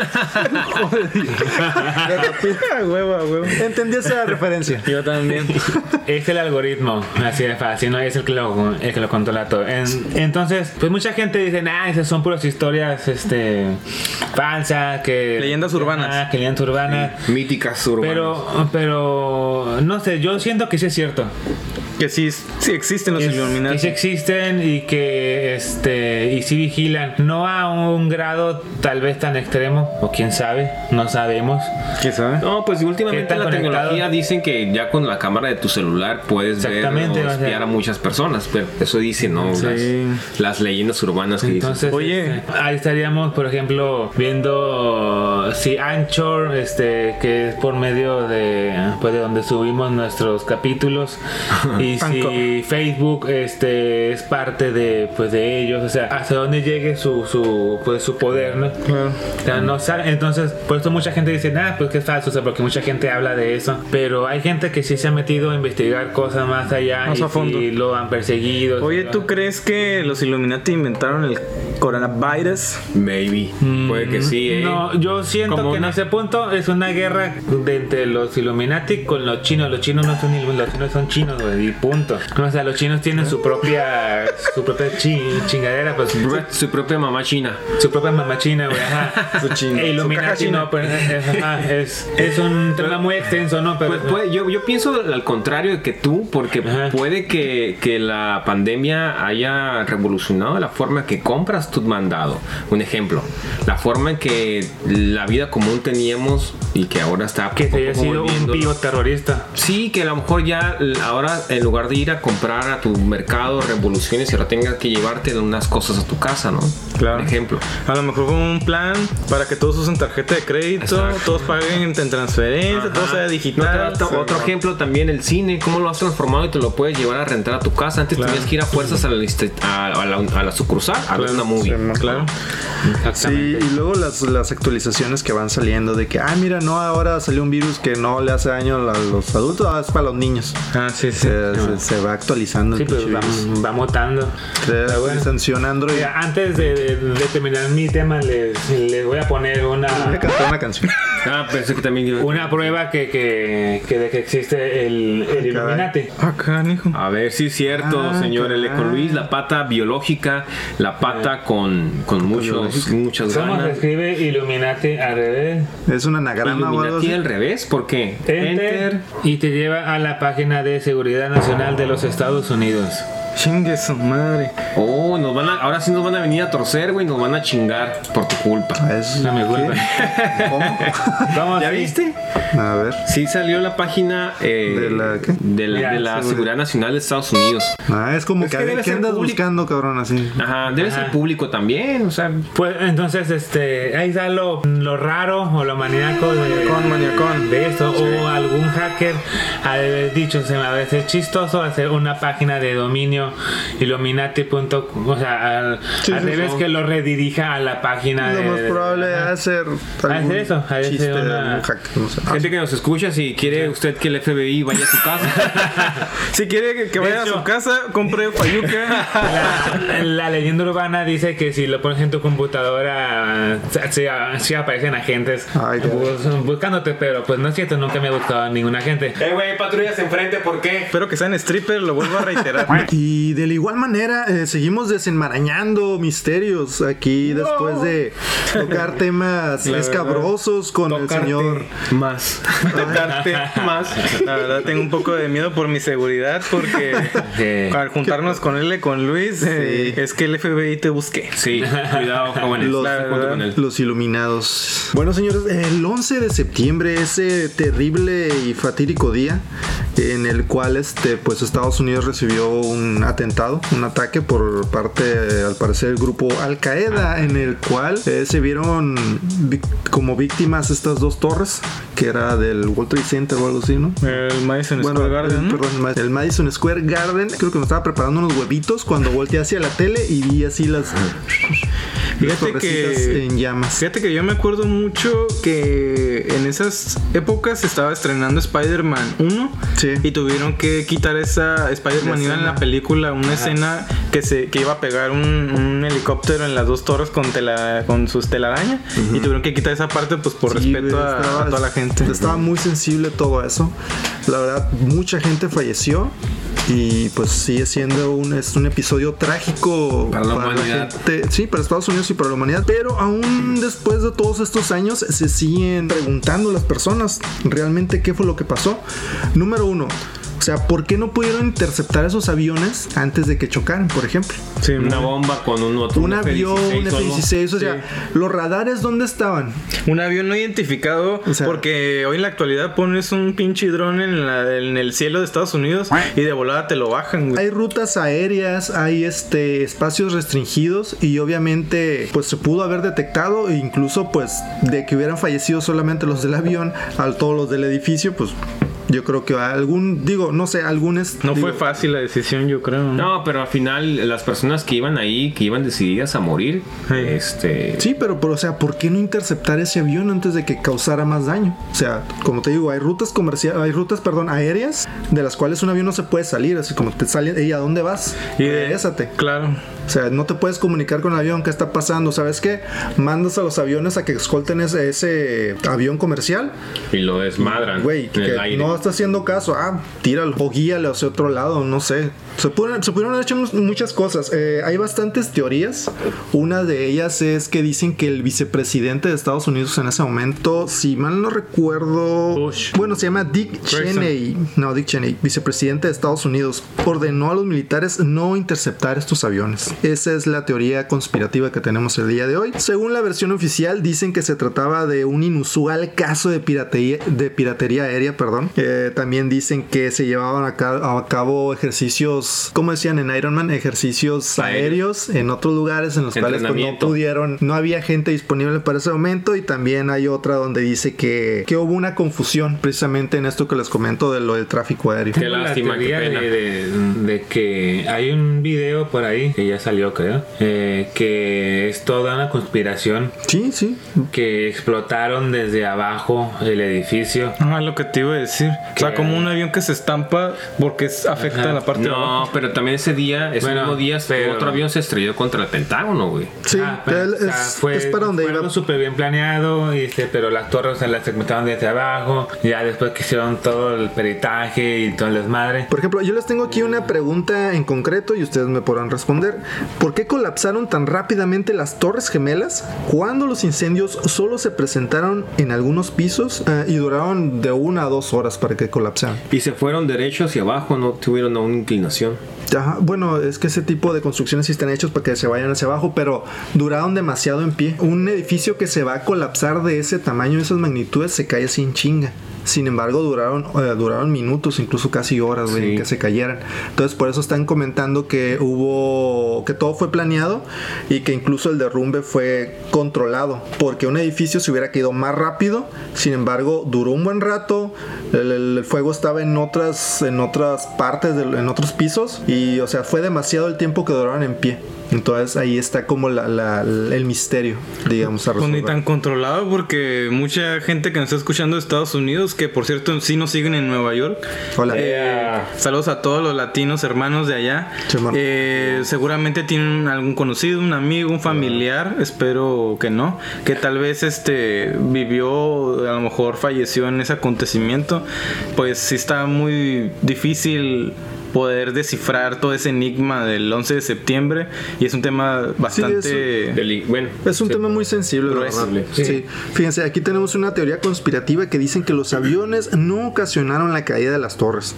A huevo, a huevo. Entendí esa referencia. Yo también. es el algoritmo, así de fácil, ¿no? Es el que lo, el que lo controla todo. En- entonces, pues mucha gente dice, ah, esas son puras historias este, falsas, que... Leyendas urbanas. Ah, que leyendas urbanas. Míticas urbanas. Pero, pero, no sé, yo siento que sí es cierto. Que sí, sí existen los Es- que Illuminati. sí existen y que este y sí vigilan no a un grado tal vez tan extremo o quién sabe no sabemos ¿Quién sabe? No, pues ¿Qué últimamente la conectado? tecnología dicen que ya con la cámara de tu celular puedes ver o o sea. espiar a muchas personas, pero eso dicen, ¿no? Sí. Las, las leyendas urbanas que dicen. entonces Oye. este, ahí estaríamos por ejemplo viendo si Anchor este que es por medio de pues de donde subimos nuestros capítulos y si Facebook este es parte de pues de ellos o sea hasta dónde llegue su su pues su poder no O sea, no sabe- entonces, por eso mucha gente dice, nada, pues que es falso, o sea, porque mucha gente habla de eso. Pero hay gente que sí se ha metido a investigar cosas más allá Más y a fondo. sí lo han perseguido. Oye, lo ¿tú han- crees que los Illuminati inventaron el coronavirus? Maybe. Puede que sí, ¿eh? Mm, No, yo siento que en ese punto es una guerra de entre los Illuminati con los chinos. Los chinos no son il- los chinos son chinos, güey, y punto. O sea, los chinos tienen su propia su propia chi- chingadera, pues Su pro- Su propia mamá china. su propia mamá china, güey, ajá. Su chino, E su Illuminati, china. no, pues, es, ajá, es, es un tema muy extenso, ¿no? Pero Pues, puede- yo, yo pienso al contrario de que tú, porque Ajá. puede que, que la pandemia haya revolucionado la forma que compras tu mandado. Un ejemplo, la forma en que la vida común teníamos y que ahora está que se haya poco sido un volviendo- Sí, que a lo mejor ya ahora en lugar de ir a comprar a tu mercado revoluciones, ahora tengas que llevarte unas cosas a tu casa, ¿no? Claro. Por ejemplo. A lo mejor fue un plan para que todos usen tarjeta de crédito, Exacto. todos paguen en transferencia, todo sea No, digital. otro, otro ejemplo también el cine, cómo lo has transformado y te lo puedes llevar a rentar a tu casa. Antes Claro. tenías que ir a fuerzas a la, a, a la, a la sucursal a ver una movie. Claro. Sí, y luego las, las actualizaciones que van saliendo de que, ah, mira, no, ahora salió un virus que no le hace daño a los adultos, ah, es para los niños. Ah, sí, sí. Se, se- se va actualizando Sí, pues va, va mutando. Se- bueno. Android. Mira, antes de, de- de terminar mi tema, les, les voy a poner Voy a una, cantar una canción. Ah, pensé que también iba- una prueba que, que, que de que existe el, el Illuminati. Ah, canijo. A ver si es cierto, Ah, señor L. con. Luis, la pata biológica, la pata con, con muchos, muchas ¿Cómo se ganas. escribe Illuminati al revés? Es un anagrama o algo Illuminati así. al revés, ¿por qué? Enter, y te lleva a la página de Seguridad Nacional de los Estados Unidos. Chingue su madre. Oh, nos van a, ahora sí nos van a venir a torcer, güey, nos van a chingar por tu culpa. Es- No me culpa. ¿Cómo? ¿Cómo ¿Ya así? viste? A ver. Sí salió la página eh, ¿De la qué? de la, Mira, de la seguridad. Nacional de Estados Unidos. Ah, es como Es que, que debe ¿qué ser andas público. buscando, cabrón? Así. Ajá, debe ser público también, o sea, Pues entonces, este, ahí está lo, lo raro o lo maníaco de, Maniacón, maniacón. de esto. O algún hacker ha dicho, se me va a hacer chistoso hacer una página de dominio illuminati.com. O sea, al, Sí, al sí, revés sí. que lo redirija a la página Lo de. más probable es hacer Hacer eso, hacer chiste de una- algún hack, no sé. gente que nos escucha, si quiere usted que el FBI vaya a su casa, Si quiere que, que vaya a su casa, compre Fayuca. La, la leyenda urbana dice que si lo pones en tu computadora, sí aparecen agentes Ay, bus- buscándote, pero pues no es cierto, nunca me ha buscado ningún agente. eh, güey, patrullas enfrente, ¿por qué? Espero que sean stripper, lo vuelvo a reiterar. Y de la igual manera, eh, seguimos desenmarañando misterios aquí después de tocar temas escabrosos con el señor. más. Tocarte más. La verdad, tengo un poco de miedo por mi seguridad porque Sí. al juntarnos con él y con Luis, eh, Sí. es que el FBI te busque. Sí, cuidado, jóvenes. Los, La él. los iluminados. Bueno, señores, el 11 de septiembre, ese terrible y fatídico día en el cual este, pues Estados Unidos recibió un atentado, un ataque por parte, al parecer, del grupo Al Qaeda, en el cual eh, se vieron como víctimas estas dos torres, que era del World Trade Center o algo así, ¿no? El Madison Bueno, Square Garden. el, perdón, el Ma- el Madison Square Garden. Creo que me estaba preparando unos huevitos cuando volteé hacia la tele y vi así las. Fíjate que- en llamas. Fíjate que yo me acuerdo mucho que en esas épocas estaba estrenando Spider-Man 1 Sí. y tuvieron que quitar esa Spider-Man iba en la escena. Película una escena que se que iba a pegar un, un helicóptero en las dos torres con tela con sus telaraña y tuvieron que quitar esa parte pues por Sí, respeto a, estaba- a toda la gente. Estaba muy sensible todo eso. La verdad, mucha gente falleció. Y pues sigue siendo un, es un episodio trágico Para la humanidad. gente. Sí, para Estados Unidos y para la humanidad. Pero aún después de todos estos años se siguen preguntando las personas realmente qué fue lo que pasó. Número uno. O sea, ¿por qué no pudieron interceptar esos aviones antes de que chocaran, por ejemplo? Sí, Una bomba con un otro. Un avión, un F-16 o algo. F-16, o sea, los radares, ¿dónde estaban? Un avión no identificado, O sea- porque hoy en la actualidad pones un pinche dron en, la- en el cielo de Estados Unidos y de volada te lo bajan, güey. Hay rutas aéreas, hay este espacios restringidos y obviamente pues se pudo haber detectado e incluso pues de que hubieran fallecido solamente los del avión, a todos los del edificio, pues yo creo que algún, digo, no sé, algún es- No digo, fue fácil la decisión, yo creo. ¿no? No, pero al final las personas que iban ahí, que iban decididas a morir, Sí. este... Sí, pero, pero, o sea, ¿por qué no interceptar ese avión antes de que causara más daño? O sea, como te digo, hay rutas comerciales, hay rutas, perdón, aéreas de las cuales un avión no se puede salir, así como te sale, ¿y a dónde vas? Y de-. Claro. O sea, no te puedes comunicar con el avión, ¿qué está pasando? ¿Sabes qué? Mandas a los aviones a que escolten ese, ese avión comercial. Y lo desmadran Güey, que no está haciendo caso. Ah, tíralo. O guíale hacia otro lado, no sé. Se pudieron, se pudieron haber hecho muchas cosas. Eh, hay bastantes teorías. Una de ellas es que dicen que el vicepresidente de Estados Unidos en ese momento, si mal no recuerdo, Bush. bueno, se llama Dick Grayson. Cheney. No, Dick Cheney, vicepresidente de Estados Unidos, ordenó a los militares no interceptar estos aviones. Esa es la teoría conspirativa que tenemos el día de hoy. Según la versión oficial, dicen que se trataba de un inusual caso de piratería, de piratería aérea, perdón. Eh, también dicen que se llevaban a, ca- a cabo ejercicios, como decían en Iron Man, ejercicios Aéreos. aéreos en otros lugares en los cuales pues, no pudieron, no había gente disponible para ese momento y también hay otra donde dice que, que hubo una confusión precisamente en esto que les comento de lo del tráfico aéreo. Qué la lástima, qué pena. de, de- de que hay un video por ahí que ya salió, creo, eh, que es toda una conspiración Sí, sí. que explotaron desde abajo el edificio. Ah, lo que te iba a decir. O sea, Que- como un avión que se estampa porque es- afecta Ajá. a la parte de No, abajo. pero también ese día, ese Bueno, mismo día, pero- otro avión se estrelló contra el Pentágono, güey. Sí, Ah, pero, él o sea, es, es para donde fue iba. súper bien planeado, y, este, pero las torres se las segmentaron desde abajo. Ya después que hicieron todo el peritaje y todo el desmadre. Por ejemplo, yo les tengo aquí una pregunta en concreto y ustedes me podrán responder. ¿Por qué colapsaron tan rápidamente las torres gemelas cuando los incendios solo se presentaron en algunos pisos eh, y duraron de una a dos horas para que colapsaran? Y se fueron derecho hacia abajo, no tuvieron una inclinación. Ajá, bueno, es que ese tipo de construcciones sí están hechos para que se vayan hacia abajo, pero duraron demasiado en pie. Un edificio que se va a colapsar de ese tamaño, de esas magnitudes, se cae sin chinga. Sin embargo, duraron, eh, duraron minutos, incluso casi horas, güey, Sí. que se cayeran. Entonces, por eso están comentando que hubo, que todo fue planeado y que incluso el derrumbe fue controlado, porque un edificio se hubiera caído más rápido. Sin embargo, duró un buen rato. El, el fuego estaba en otras, en otras partes, en otros pisos y, o sea, fue demasiado el tiempo que duraron en pie. Entonces ahí está como la- la- el misterio, digamos, a Pues ni resolver. tan controlado porque mucha gente que nos está escuchando de Estados Unidos, que por cierto sí nos siguen en Nueva York. Hola. Eh, saludos a todos los latinos hermanos de allá. Eh, seguramente tienen algún conocido, un amigo, un familiar, espero que no, que tal vez este vivió, a lo mejor falleció en ese acontecimiento. Pues sí está muy difícil poder descifrar todo ese enigma del 11 de septiembre y es un tema bastante Deli- bueno, Es un se- tema muy sensible, la grueso. verdad. Sí. Sí. Fíjense, aquí tenemos una teoría conspirativa que dicen que los aviones no ocasionaron la caída de las torres.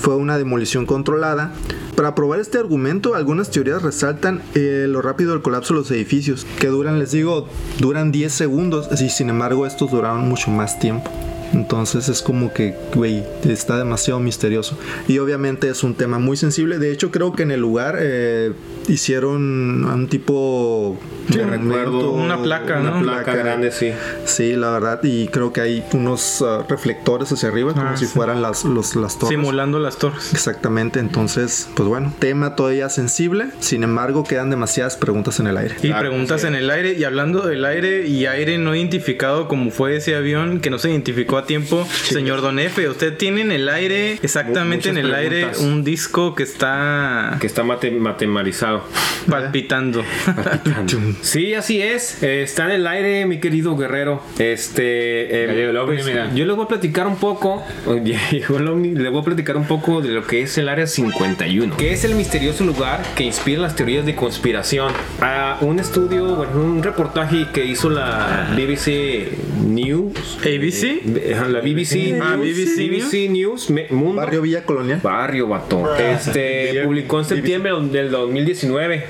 Fue una demolición controlada. Para probar este argumento, algunas teorías resaltan eh, lo rápido del colapso de los edificios, que duran, les digo, duran 10 segundos, y sin embargo estos duraron mucho más tiempo. Entonces es como que, güey, está demasiado misterioso. Y obviamente es un tema muy sensible. De hecho, creo que en el lugar eh, hicieron un tipo Sí, recuerdo una placa, una ¿no? placa grande, sí. Sí, la verdad. Y creo que hay unos ah, reflectores hacia arriba, como Ah, si fueran las, los, las torres. Simulando las torres. Exactamente, entonces, pues bueno, tema todavía sensible, sin embargo quedan demasiadas preguntas en el aire. Y Claro, preguntas sí. en el aire. Y hablando del aire y aire no identificado como fue ese avión que no se identificó a tiempo, señor Don F, usted tiene en el aire, exactamente en el aire, un disco que está Que está mate- matematizado. palpitando. Sí, así es. Eh, está en el aire, mi querido guerrero. Este. eh, pues, mira. yo les voy a platicar un poco. Les voy a platicar un poco de lo que es el área 51, que es el misterioso lugar que inspira las teorías de conspiración. A un estudio, bueno, un reportaje que hizo la BBC News. ¿ABC? Eh, la BBC, Ah, News, BBC BBC News, me- Mundo. Barrio Villa Colonial. Barrio Bato. Este publicó en septiembre del 2019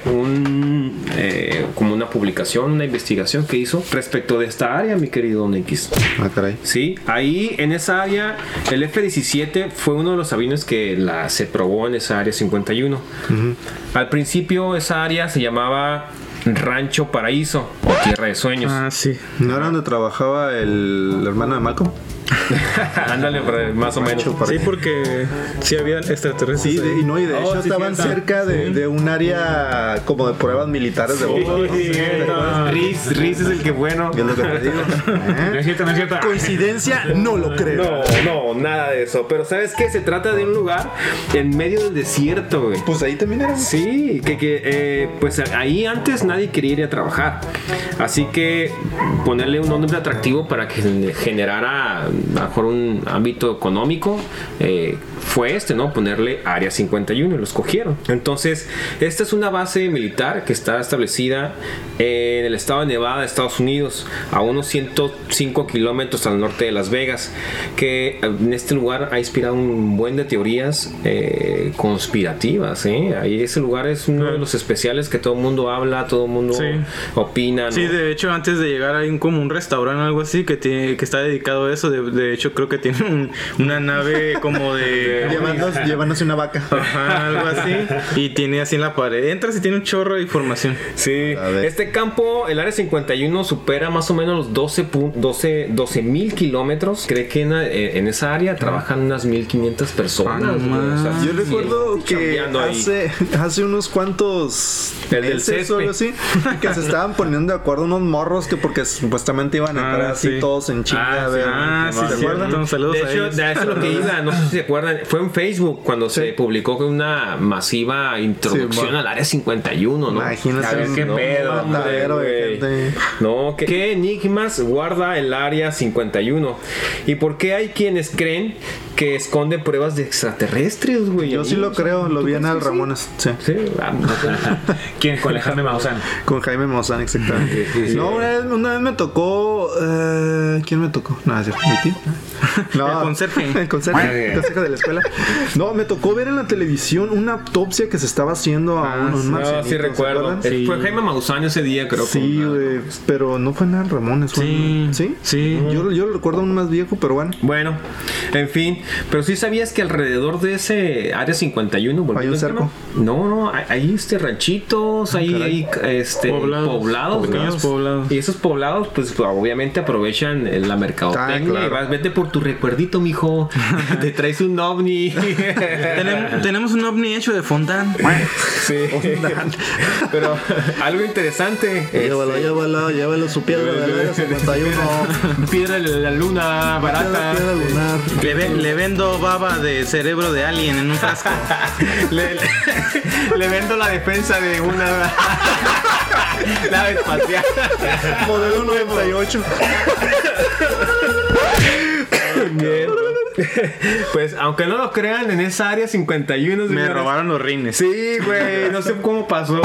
un, eh, como una publicación, una investigación que hizo respecto de esta área, mi querido Don X. Ah, caray. Sí, ahí en esa área, el F-17 fue uno de los aviones que la, se probó en esa área 51. Al principio esa área se llamaba Rancho Paraíso o Tierra de Sueños. Ah, sí. ¿No era donde trabajaba el hermano de Malcolm? Ándale, más o menos. Sí, porque sí había extraterrestres. Sí, de- y no, y de Oh, hecho sí, estaban cerca de, de un área como de pruebas militares de bombas. Riz, Riz es el que bueno. Es lo que te digo. No ¿Eh? es cierto, no es cierto. Coincidencia, no lo creo. No, no, nada de eso. Pero ¿sabes qué? Se trata de un lugar en medio del desierto, güey. Pues ahí también era. Sí, que, que eh, pues ahí antes nadie quería ir a trabajar. Así que ponerle un nombre atractivo para que generara mejor un ámbito económico eh, fue este, ¿no? Ponerle Área 51 y lo escogieron. Entonces, esta es una base militar que está establecida en el estado de Nevada, Estados Unidos, a unos 105 kilómetros al norte de Las Vegas, que en este lugar ha inspirado un buen de teorías eh, conspirativas. ¿eh? Ahí ese lugar es uno de los especiales que todo el mundo habla, todo el mundo Sí. opina. ¿no? Sí, de hecho, antes de llegar hay un, como un restaurante o algo así que, tiene, que está dedicado a eso. De, de hecho, creo que tiene un- una nave como de... Llevándose, llevándose una vaca. Ajá, algo así. Y tiene así en la pared. Entras y tiene un chorro de información. Sí, A ver. este campo, el área 51, supera más o menos los 12 pu- 12 12 mil kilómetros. Cree que en, eh, en esa área trabajan unas 1500 personas. Ah. O sea, Yo recuerdo que hace, hace unos cuantos El del meses o algo así, que se estaban poniendo de acuerdo unos morros que porque supuestamente iban a Ah, entrar así sí. todos en chinga. Ah, a ver, Ah, ¿te sí, acuerdan? cierto. Saludos De a ellos. de eso es lo que iba, no sé si se acuerdan, fue en Facebook cuando se publicó que una masiva introducción Sí, al área 51, ¿no? Imagínate A ver qué un pedo, matadero. No, ¿qué, qué enigmas guarda el área 51? ¿Y por qué hay quienes creen que esconde pruebas de extraterrestres, güey? Yo sí lo creo, lo vi en Al Ramones. Sí. Sí, ah, ¿Quién? Con Alejandro Maussan. Con Jaime Maussan, exactamente. No, una vez, una vez me tocó. eh, ¿Quién me tocó? No, es mi tío. No, El conserje. El conserje, el conserje de la escuela. No, me tocó ver en la televisión una autopsia que se estaba haciendo a Ah, un, un sí. no, sí ¿se recuerdo. Fue Jaime Maussan ese día, creo. Sí, con- güey, pero no fue en Al Ramones. fue Sí, en- ¿Sí? sí. Yo, yo lo recuerdo aún más viejo, pero bueno. Bueno, en fin, pero sí sabías que alrededor de ese área 51 volviendo Hay un cerco. tema, No, no, hay, hay, este ranchitos, hay, hay, este Poblados. poblados. Y esos poblados, pues obviamente aprovechan eh, la mercadotecnia. Ah, claro. y vas, vete por tu recuerdito, mijo. Te traes un ovni. Tenemos, tenemos un ovni hecho de fondant. sí. pero algo interesante. Llévalo, llévalo, llévalo su piedra de la 51. Piedra de la luna barata. Piedra lunar. Le, ve- le vendo baba de cerebro de alien en un frasco. le, le- le vendo la defensa de una nave espacial. Modelo 98. Bien. Pues, aunque no lo crean, en esa área 51 Me señores, robaron los rines. Sí, güey, no sé cómo pasó.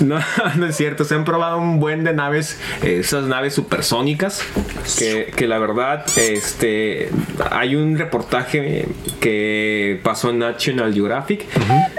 No, no es cierto. Se han probado un buen de naves, eh, esas naves supersónicas, que, que la verdad, este, hay un reportaje que pasó en National Geographic,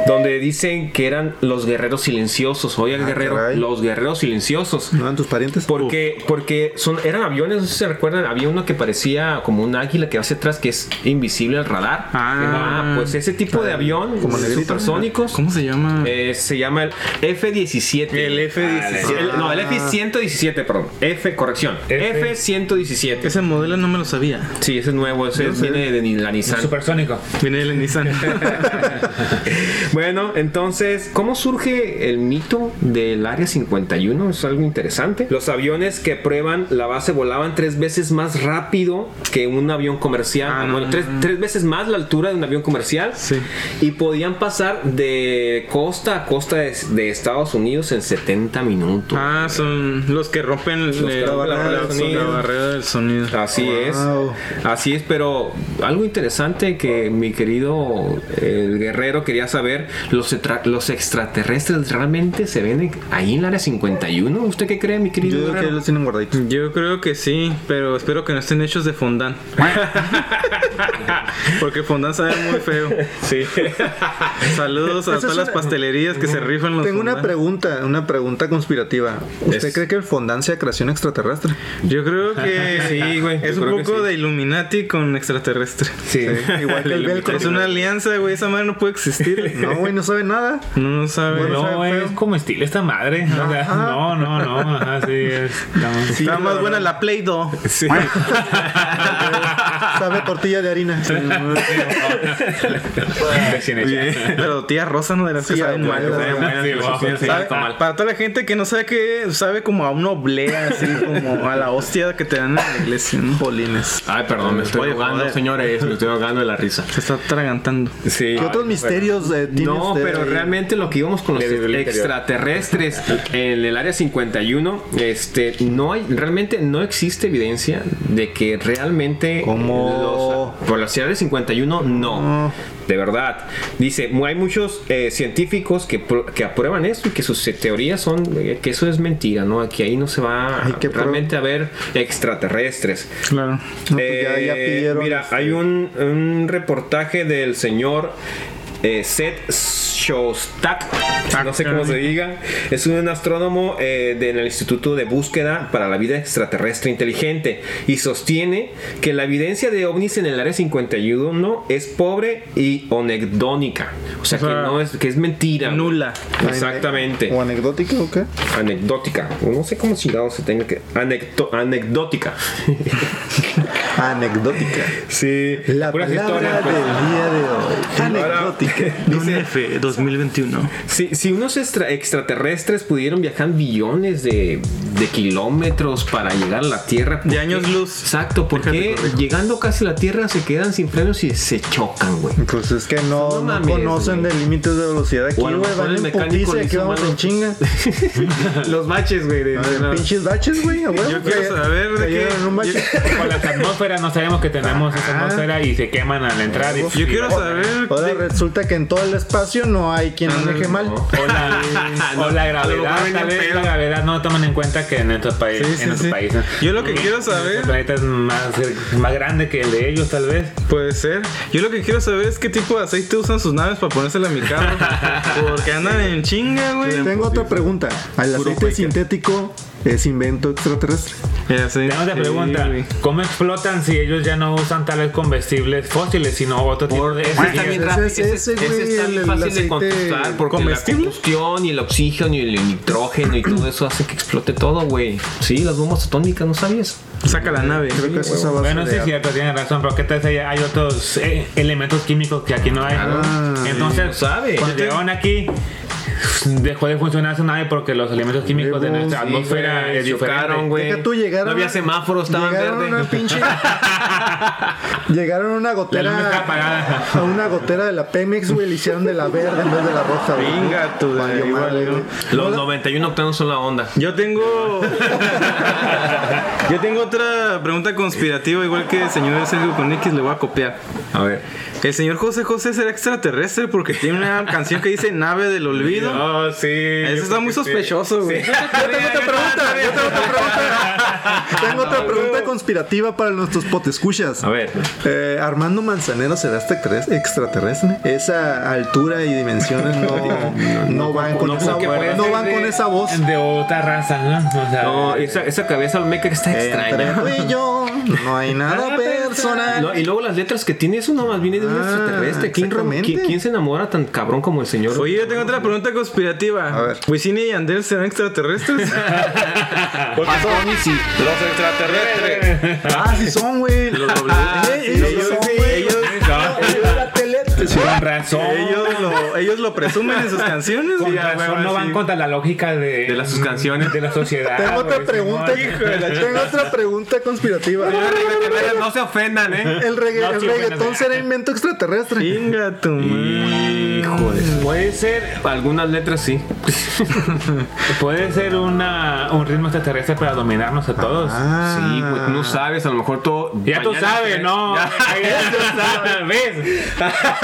donde dicen que eran los guerreros silenciosos. Oye, el Ah, guerrero, caray. los guerreros silenciosos. ¿No eran tus parientes? Porque, porque son, eran aviones, no sé si se recuerdan, había uno que parecía como un águila que va hacia atrás que es invisible al radar. Ah. pues ese tipo de avión, Como supersónicos. ¿Cómo se llama? Eh, se llama el F-17. El F-17. El- no, el F-117, perdón. F, corrección. F. F-117. Ese modelo no me lo sabía. Sí, ese es nuevo, ese viene de la Nissan. Supersónico. Viene de Nissan. Bueno, entonces, ¿cómo surge el mito del Área 51? Es algo interesante. Los aviones que prueban la base volaban tres veces más rápido que un avión comercial. Ah, no, bueno, no, tres, veces más la altura de un avión comercial. Sí. Y podían pasar de costa a costa de, de Estados Unidos en 70 minutos. Ah, son los que rompen que rompen la barrera del la- sonido. la barrera del sonido. Así es, así es, pero algo interesante que mi querido el guerrero quería saber, los, extra- los extraterrestres realmente se ven en- ahí en el área 51. ¿Usted qué cree, mi Yo querido digo que guerrero? los tienen guardaditos. Yo creo que sí, pero espero que no estén hechos de fondant. Porque fondant sabe muy feo. Sí. Saludos a todas las pastelerías que se rifan los Tengo una pregunta, una pregunta conspirativa. ¿Usted Es- cree que el fondant sea creación extraterrestre? Yo creo que Sí, güey, Es yo un poco sí. de Illuminati con extraterrestre. Sí. Igual que el velcro. Es una alianza, güey. Esa madre no puede existir. No, güey, no sabe nada. No, no sabe. Bueno, No, sabe es estilo esta madre. O sea, no, no, no. Ajá, sí, es. no. Está más buena la Play-Doh. Sí. Sabe tortilla de harina. Pero tía Rosa no de las que saben mal. Para toda la gente que no sabe qué, sabe como a una oblea, así como a la hostia que te dan en la iglesia. ¿no? Polines. Ay, perdón, me estoy ahogando, señores. Me estoy ahogando de la risa. Se está atragantando. Sí. ¿Qué otros misterios eh, tiene No, usted pero ahí? realmente lo que íbamos con los extraterrestres en el área 51, este, no hay, realmente no existe evidencia de que realmente ¿Cómo? Los- por la área 51 no, de verdad. Dice, hay muchos eh, científicos que, que aprueban esto y que sus eh, teorías son eh, que eso es mentira, ¿no? Que ahí no se va realmente a ver extraterrestres. Claro. No, pues ya- ya pidieron, mira, este- hay un, un reportaje del señor eh, Seth Shostak, no sé cómo se diga, es un astrónomo eh, del Instituto de Búsqueda para la Vida Extraterrestre Inteligente y sostiene que la evidencia de ovnis en el área 51 es pobre y anecdónica, o sea, O sea, que no es que es mentira. Nula. Exactamente. ¿O anecdótica o qué? Anecdótica, no sé cómo chingado se tenga que anecdótica. Anecdótica. sí, La Puras palabra historias, pues. del día de hoy. Anecdótica. F 2021. Si, si unos extra- extraterrestres pudieron viajar billones de, de kilómetros para llegar a la Tierra. ¿por De qué? años luz. Exacto, porque llegando casi a la Tierra se quedan sin frenos y se chocan, güey? Pues es que no, No no mames, conocen güey. de límites de velocidad aquí, güey. Van el en hizo vamos en chinga. Los baches, güey. de- A ver, de- pinches baches, güey. Yo quiero que- saber de qué- en un bache. Con las atmósferas no sabemos que tenemos esa Ah. atmósfera y se queman al entrar. Y, Yo quiero saber. Ahora de- resulta que en todo el espacio no hay quien maneje mal. O la, o la gravedad, tal vez la gravedad no toman en cuenta que en nuestros países. Sí, sí, en sí. países. Yo lo que quiero saber- nuestro planeta es más, más grande que el de ellos, tal vez. Puede ser. Yo lo que quiero saber es qué tipo de aceite usan sus naves para ponérsela a mi carro. Porque andan en chinga, güey. Tengo otra pregunta. ¿El aceite sintético es invento extraterrestre? Ya sé. Tengo otra Sí, pregunta. güey. ¿Cómo explotan si ellos ya no usan tal vez comestibles fósiles, sino otro tipo de Ese está bien Ese rápido, es ese, ese, está bien fácil de contestar porque la combustión y el oxígeno y el nitrógeno y todo eso hace que explote todo, güey. Sí, las bombas atómicas, ¿no sabías? Saca la nave. Creo que es esa base Bueno, sí es cierto, tienes razón, pero ¿qué tal si hay otros eh, elementos químicos que aquí no hay? Ah, Entonces, sabe. cuando llegaron aquí, dejó de funcionar su nave porque los elementos químicos de nuestra Sí, atmósfera güey, es diferente. chocaron, güey. Deja tú, llegaron No había semáforos, estaban llegaron a verdes. una pinche llegaron a una gotera a una gotera de la Pemex güey le hicieron de la verde en vez de la roja güey. Venga, tú, Valió ahí madre, güey. Los 91 octanos son la onda. Yo tengo. Yo tengo otra pregunta conspirativa, igual que el señor Sergio con X, le voy a copiar. A ver. El señor José José será extraterrestre porque tiene una canción que dice Nave del Olvido. Oh, sí. Eso está muy sospechoso, güey. Yo tengo otra pregunta. Yo tengo otra pregunta. Tengo otra pregunta conspirativa para nuestros potescuchas. A ver. Eh, Armando Manzanero será extraterrestre- extraterrestre. Esa altura y dimensiones no, no, van con no esa, concuerdan. no van con esa voz. De otra raza, ¿no? O sea, No, esa, esa cabeza olmeca que está Entre extraña. tú y yo no hay nada personal. No, y luego las letras que tiene eso nomás viene de un Ah, extraterrestre. ¿Quién, rom- exactamente. quién- quién se enamora tan cabrón como el señor? Oye, yo tengo otra pregunta conspirativa. A ver. ¿Wisin y Yandel serán extraterrestres? Porque son. Los extraterrestres. Ah, sí son, güey. Los doble- Sí, ellos sí, Con razón. ellos lo, ellos lo presumen en sus canciones. Con razón huevo, no van sí. contra la lógica de, De las sus canciones. de la sociedad. Tengo otra pregunta. Simón. Tengo otra pregunta conspirativa. No se ofendan, ¿eh? El, regga- No, el sí, reggaetón será invento extraterrestre. Chinga tu madre. Híjole. Puede ser, algunas letras sí. Puede ser una, un ritmo extraterrestre para dominarnos a todos. Ah. Sí, pues tú no sabes, a lo mejor todo. Ya tú sabes, ¿no? Ya, ya tú sabes. ¿Ves?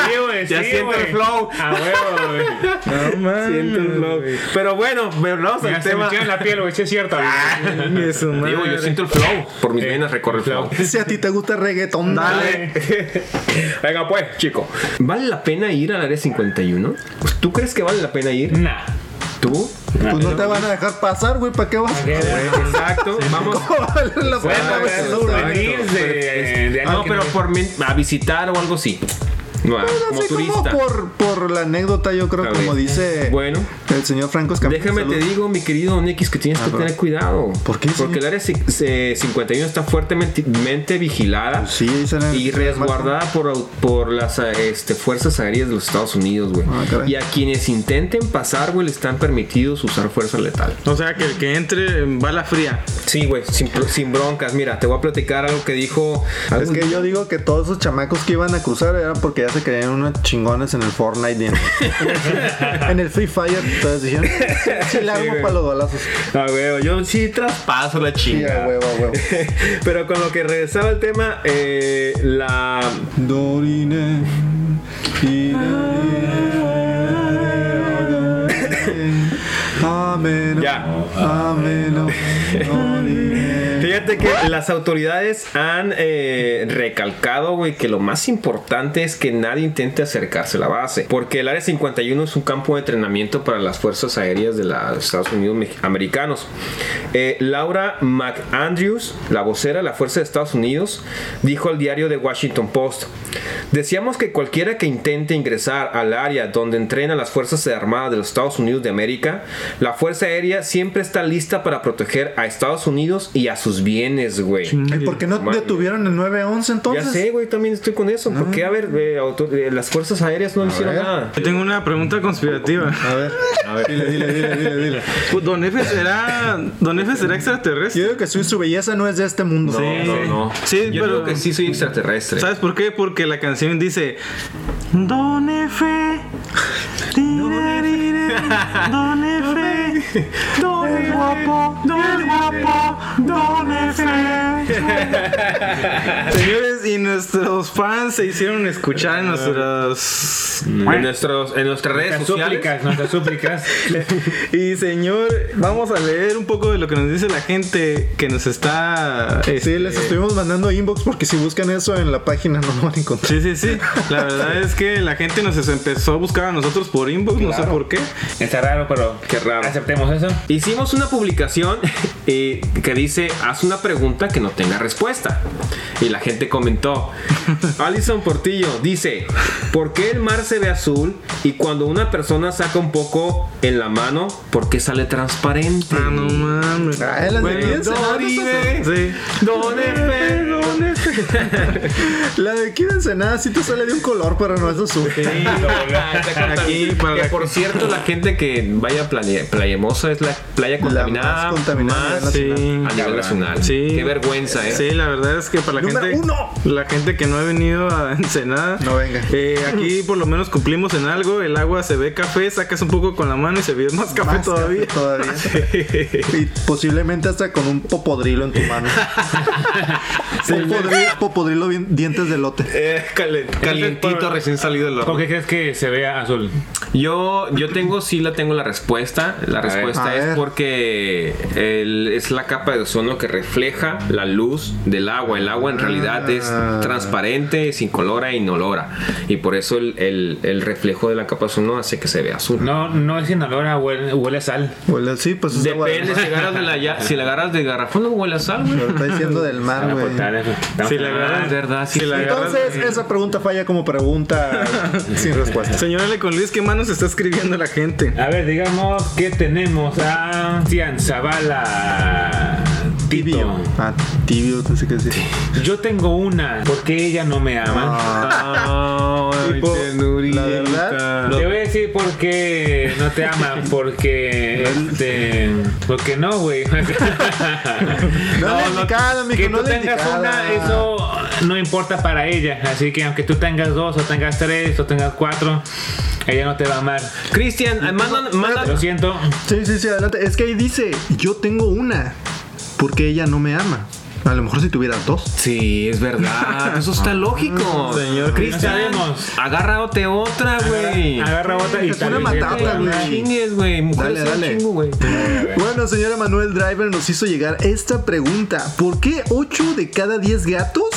Sí, güey. Ya sí, siento el flow. A huevo, güey. No mames. Siento el flow. Pero bueno, volvamos al se me tema. en la piel, güey. Sí es cierto. Madre. Digo, yo siento el flow. Por mis Eh, venas recorre el flow. Si a ti te gusta el reggaetón, dale. Venga, pues, chico. ¿Vale la pena ir al área 51? ¿Tú crees que vale la pena ir? Nah. ¿Tú? Pues no te van a dejar pasar, güey. ¿Para qué vas? Exacto. Vamos. Pues, No te- souvenirs de, de No, pero por mi- a visitar o algo así. No, como Así como turista. por, por la anécdota, yo creo, como dice Bueno. el señor Franco Escamilla. Déjame te digo, mi querido Don X, que tienes que tener cuidado. ¿Por qué, Porque el área ci- eh, 51 está fuertemente mente vigilada Sí, y resguardada por, por las eh, este, fuerzas aéreas de los Estados Unidos, güey. Ah, y a quienes intenten pasar, güey, le están permitidos usar fuerza letal. O sea, que el que entre en bala fría. Sí, güey, sin, sin broncas. Mira, te voy a platicar algo que dijo. Es que yo digo que todos esos chamacos que iban a cruzar eran porque ya se creían unos chingones en el Fortnite y en, en el Free Fire. Entonces dijeron, sí, le güey. para los balazos. A huevo, yo sí traspaso la chinga. huevo, huevo. Pero con lo que regresaba el tema, eh, la Dorine. Amén. Ya. Amén. Fíjate que las autoridades han eh, recalcado, güey, que lo más importante es que nadie intente acercarse a la base. Porque el Área 51 es un campo de entrenamiento para las fuerzas aéreas de los Estados Unidos americanos. Eh, Laura McAndrews, la vocera de la Fuerza de Estados Unidos, dijo al diario The Washington Post: Decíamos que cualquiera que intente ingresar al área donde entrenan las Fuerzas Armadas de los Estados Unidos de América, la Fuerza Aérea siempre está lista para proteger a Estados Unidos y a sus bienes, güey. Ay, ¿Por qué no Madre. detuvieron el 911 entonces? Ya sé, güey, también estoy con eso. ¿Por qué, a ver, eh, auto- eh, las fuerzas aéreas no hicieron ver. nada? Yo tengo una pregunta conspirativa. A ver, a ver, dile, dile, dile, dile, dile. Pues, Don F será, Don F será Yo extraterrestre. digo que su, su belleza no es de este mundo. No, no, no. Sí, Yo pero- creo que sí soy extraterrestre. ¿Sabes por qué? Porque la canción dice Don F. Don F. Don el guapo, Don guapo, Don F. Señores, y nuestros fans se hicieron escuchar en nuestros. En, nuestros, en nuestras redes Nuestras sociales. súplicas, nuestras súplicas. Y señor, vamos a leer un poco de lo que nos dice la gente que nos está. Sí, este, les estuvimos mandando inbox porque si buscan eso en la página no lo van a encontrar. Sí, sí, sí. La verdad es que la gente nos empezó a buscar a nosotros por inbox, no sé por qué. Está raro, pero Qué raro. aceptemos eso. Hicimos una publicación eh, que dice, haz una pregunta que no tenga respuesta. Y la gente comentó, Alison Portillo dice, ¿por qué el mar se ve azul y cuando una persona saca un poco en la mano, ¿por qué sale transparente? Ah, no mames. Ah, las Bueno, medidas, Dori, ¿no? ve. Sí. La de aquí de Ensenada sí te sale de un color, pero no es azul. Aquí, para que la- por cierto, la gente que vaya a Playa, Playa Hermosa es la playa contaminada más contaminada más a nivel Sí. a nivel nacional. Sí. Qué vergüenza, ¿eh? Sí, la verdad es que para la Número gente. uno. La gente que no ha venido a Ensenada. No venga. eh, aquí por lo menos cumplimos en algo. El agua se ve café, sacas un poco con la mano y se ve más café Más todavía. café todavía. Y posiblemente hasta con un popodrilo en tu mano. popodrilo, popodrilo bien- dientes de lote. Eh, calen- calientito, recién salido del ¿Por horno. qué crees que se vea azul? Yo, yo tengo, sí la tengo la respuesta. La respuesta es ver. porque el- es la capa de ozono que refleja la luz del agua. El agua en realidad es Ah. transparente, sin color e inolora. Y por eso el, el- el reflejo de la capa de ozono hace que se vea azul. No, no es inolora, huele, huele a sal. Huele así, pues es agua Depende si mar. agarras de la ya- si la agarras de garrafón no huele a sal, güey. Lo está diciendo del mar, Ah, güey. Si la agarras- Ah, es verdad, sí. si la sí. agarras- Entonces, esa pregunta falla como pregunta sin respuesta. Señor Ale con Luis, ¿qué manos está escribiendo la gente? A ver, digamos que tenemos a Cian Zavala. Podcast. Tibio. Ah, tibio, no sé qué decir. Yo tengo una, porque ella no me ama. Ay, Tipo, ternurita. la verdad, Te voy a decir por qué no te ama, porque este, porque no, güey. No, no, es indicada, mijo, que no tú tengas indicada. una, eso no importa para ella. Así que aunque tú tengas dos o tengas tres o tengas cuatro, ella no te va a amar. Cristian, manda, manda- Lo siento. Sí, sí, sí, adelante. Es que ahí dice, yo tengo una, porque ella no me ama. A lo mejor si tuvieras dos. Sí, es verdad. Eso está lógico. Señor Cristian, agárrate otra, güey. Agarra otra y Es una matata, güey. Chingues, güey. Mujeres Dale, dale. chingo, güey. Bueno, señora Manuel Driver nos hizo llegar esta pregunta. ¿Por qué 8 de cada 10 gatos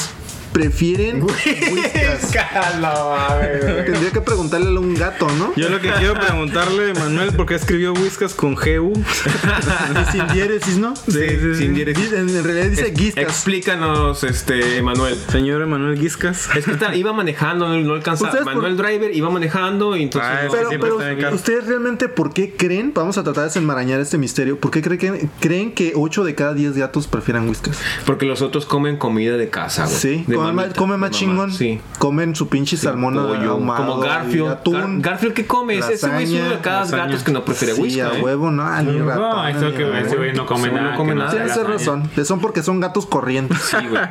prefieren whiskas? Tendría que preguntarle a un gato, ¿no? Yo lo que quiero preguntarle, Manuel, ¿por qué escribió Whiskas con GU? Sin diéresis, ¿no? Sí, sí, sí. Sin diéresis. En, realidad dice guiscas. Explícanos, este, Manuel. Señor Emanuel Guiscas. Es que está- iba manejando, no, no alcanzaba. ¿Ustedes por- Manuel Driver iba manejando y entonces. Ah, no- Pero, pero ustedes realmente, ¿por qué creen? Vamos a tratar de desenmarañar este misterio. ¿Por qué creen que, creen que 8 de cada 10 gatos prefieran whiskas? Porque los otros comen comida de casa, güey. Sí, De comen, mamita, más- chingón. Sí. Comen su pinche salmón Pollo, ahumado como Garfield. atún. Gar- Garfield, ¿qué come? Ese ese güey es uno de cada gatos que no prefiere Sí, whisky. a ¿eh? huevo, no, ni No, ratón. eso que ese güey no come no nada. come Tienes razón. Son porque son gatos corrientes. Sí, güey.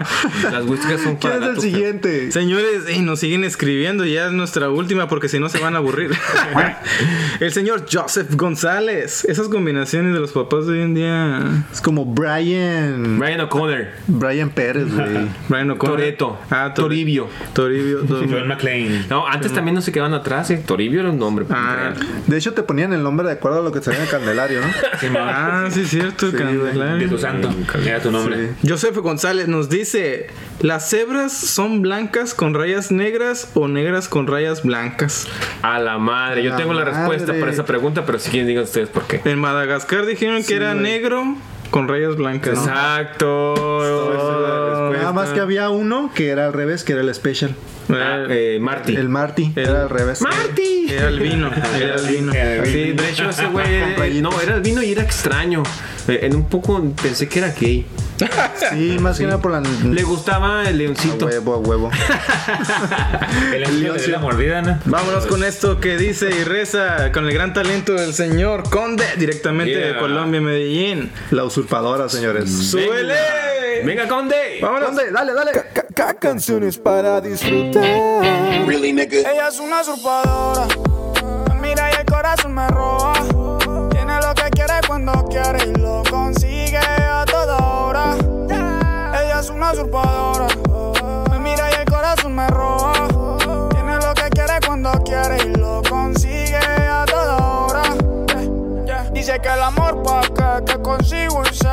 Las whiskas son ¿Quién es el siguiente? Señores, y nos siguen escribiendo, ya es nuestra última porque si no se van a aburrir. el señor Joseph González. Esas combinaciones de los papás de hoy en día. Es como Brian. Brian O'Connor. Brian Pérez, güey. Brian O'Connor. Toretto. Ah, Tor- Toribio. Toribio. Tor- John McClane. No, antes también no se quedaban atrás, ¿eh? Toribio era un nombre. Ah. De hecho, te ponían el nombre de acuerdo a lo que salía en el Candelario, ¿no? ah, sí, cierto. Sí. Candelario. De tu santo. Era tu nombre. Joseph González nos dice: ¿Las cebras son blancas con rayas negras o negras con rayas blancas? A la madre. Yo la tengo la respuesta para esa pregunta, pero si quieren digan ustedes por qué. En Madagascar dijeron que era güey. negro con rayas blancas. Exacto. Nada más que había uno que era al revés, que era el Special. Ah, eh, Marty. El Marty. Era al revés. Marty. Era el vino. Era el vino. Sí, de hecho ese güey eh, no era el vino y era extraño. Eh, En un poco pensé que era gay. Sí, más que nada por la. Le gustaba el A leoncito. huevo, a huevo. El de la mordida, ¿no? Vámonos con esto que dice y reza con el gran talento del señor Conde, directamente de. Colombia, Medellín. La usurpadora, señores. ¡Suele! Venga, Conde. Vámonos. ¿Dónde? Dale, dale. Canciones para disfrutar. Ella es una usurpadora. Me mira y el corazón me roba. Tiene lo que quiere cuando quiere y lo consigue a toda hora. Ella es una usurpadora. Me mira y el corazón me roba. Tiene lo que quiere cuando quiere y lo consigue a toda hora. Dice que el amor pa' que, que consigo y sé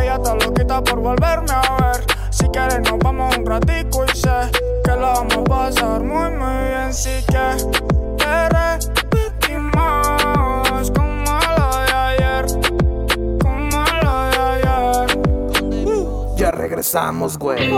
Ella está loquita por volverme a ver Si quieres nos vamos un ratico y sé Que la vamos a pasar muy muy bien. Si que te repetimos Como lo de ayer Como lo de ayer. Ya regresamos, güey.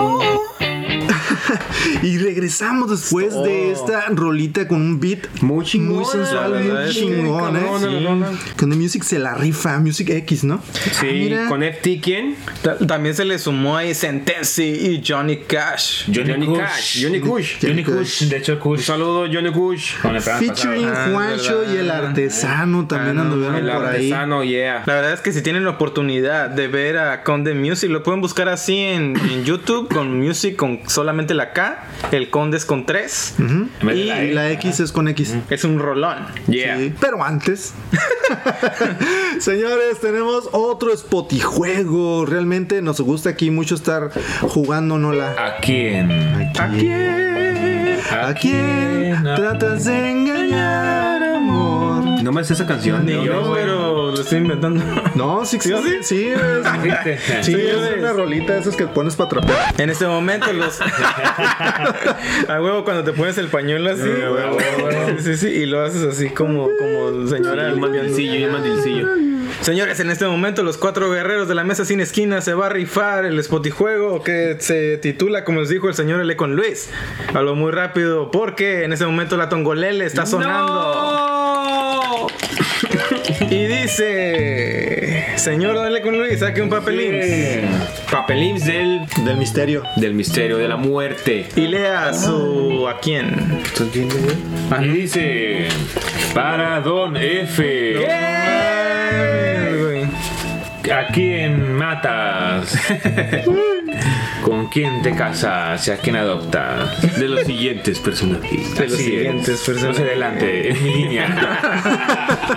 y regresamos después de esta rolita con un beat muy chingón, muy sensual, verdad muy es que chingón, ¿eh? Sí. Con The Music se la rifa, Music X, ¿no? Sí, Ah, mira. con FT, ¿quién? Ta- También se le sumó ahí Sentency y Johnny Cash. Johnny, Johnny Kush. Cash, Johnny Kush. Johnny Kush, de hecho Un Kush. saludo, Johnny Kush. Con Featuring pasado. Ah, Juancho verdad. y el artesano también Ah, no, anduvieron El por ahí. artesano, yeah. La verdad es que si tienen la oportunidad de ver a Conde Music, lo pueden buscar así en, en YouTube con Music con solamente la K, el Conde es con 3 Ujú. En vez de y la E. la X es con X. es un rolón. Yeah. Sí, pero antes, señores, tenemos otro spotijuego. Realmente nos gusta aquí mucho estar jugando, ¿no? La, ¿A quién? ¿A quién? ¿A quién tratas de engañar, amor? No me sé esa canción. Ni No, yo, no, pero lo estoy inventando. No, sí, sí, sí, sí, es, ¿Viste? sí, Sí, es es- una rolita de esas que pones para trapear. En este momento los a huevo cuando te pones el pañuelo así. Sí, sí, sí, y lo haces así como como señora. Un mandilcillo, un mandilcillo. Señores, en este momento los cuatro guerreros de la mesa sin esquina se va a rifar el spotijuego que se titula, como les dijo el señor L. con Luis. Hablo muy rápido porque en este momento la tongolele está sonando. Y dice, señor L. con Luis, saque un papelín Papelims del, Del misterio. del misterio, de la muerte. y lea su a quién. Y dice: Para Don F. ¿A quién matas? ¿Con quién te casas? ¿Y a quién adoptas? De los siguientes personajes. De los Así es. siguientes personas. Más adelante, en mi línea.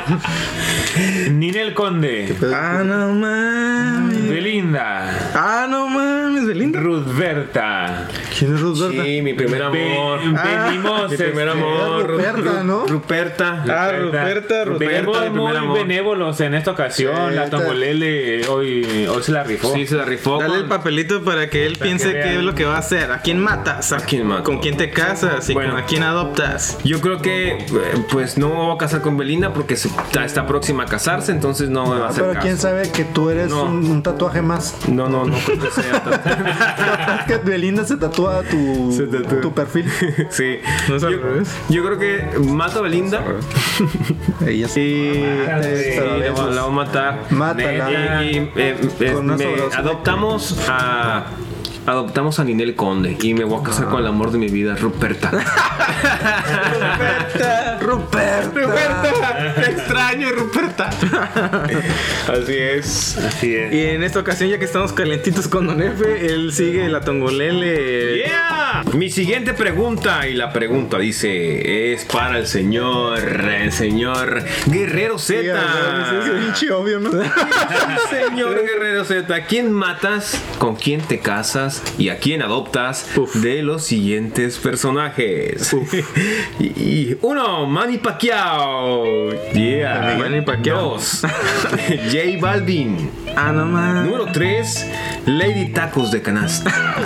Ninel Conde. Ah, no mames. Belinda. Ah, no mames, Belinda. Ruthberta. ¿Quién es? Sí, mi primer amor. Ve- venimos. mi primer este, amor. Ruperta, ¿no? Ruperta. Ah, Ruperta, Ruperta. Venimos mi primer muy amor. benévolos en esta ocasión. Sí, la Tongolele hoy, hoy se la rifó. Sí, se la rifó. Dale el papelito para que él Para piense que qué es lo que va a hacer. ¿A quién matas? ¿A, quién mato? ¿Con quién te casas? ¿Y Bueno. con a quién adoptas? Yo creo que, eh, pues no me voy a casar con Belinda porque está, está próxima a casarse, entonces no me va a Ah, hacer pero caso. quién sabe que tú eres No. un, un tatuaje más. No, no, no creo que sea Capaz que Belinda se tatúa tu, tatúa. tu perfil. Sí. ¿No es al yo, revés? yo creo que mato a Belinda Ella sí. y Ándale. sí, la, va- a matar. Mátala. Y, y, eh, eh, me- adoptamos a adoptamos a Ninel Conde y me voy a casar con el amor de mi vida, Ruperta. Ruperta. Ruperta, te extraño, Ruperta. Así es. Así es. Y en esta ocasión, ya que estamos calentitos con Don F, él sigue la tongolele. Yeah. Mi siguiente pregunta y la pregunta dice es para el señor, el señor Guerrero Z. Sí, a ver, es pinche obvio, ¿no? Señor Guerrero Z, ¿a quién matas, con quién te casas y a quién adoptas de los siguientes personajes? y, y uno, Manny Pacquiao. Yeah. Manny Pacquiao. Dos, J Balvin. Ah, no. Número 3, Lady Tacos de Canasta.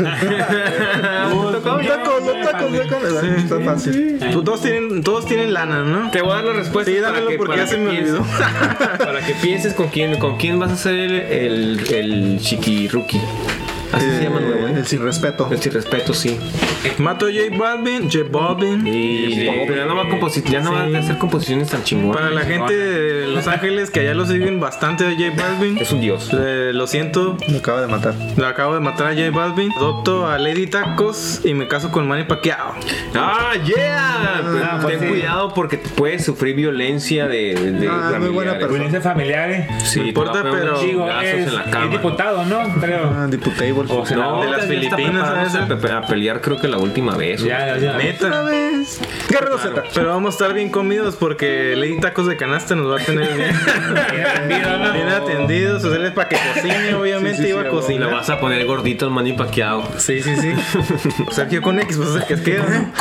Tacos, los tacos de canela. Está fácil. Pues Todos tienen, todos tienen lana, ¿no? Te voy a dar la respuesta. Sí, dámelo que- porque para ya se me olvidó. para que pienses con quién, con quién vas a ser el, el, el chiquiruki. Así se llama nuevo, ¿eh? El sin respeto. El sin respeto, sí. Mato a J Balvin, J Balvin. Y, pero ya no va a, composi- ya no va a hacer composiciones tan chingonas. Para la gente de Los Ángeles que allá lo siguen bastante a J Balvin. Es un dios. eh, lo siento, Me acaba de matar. lo acabo de matar a J Balvin. Adopto a Lady Tacos y me caso con Manny Pacquiao. ¡Ah, yeah! Ah, pues ten sí. cuidado porque puedes sufrir violencia de, de Ah, muy buena persona. Violencia familiar. eh. Sí, No importa, pero- es, en la es cama. diputado, ¿no? Creo. Ah, diputable. O senador. de las Filipinas, a pe- a pelear creo que la última vez. Ya, ya, ya. Neta. Guerrero Z. Pero vamos a estar bien comidos porque Lady Tacos de Canasta nos va a tener bien, atendido, ¿no? bien atendidos. O sea, él es para que cocine, obviamente iba a Y lo cocinar. vas a poner gordito al Manny Pacquiao. Sí, sí, sí. Sergio con X, pues es el que queda,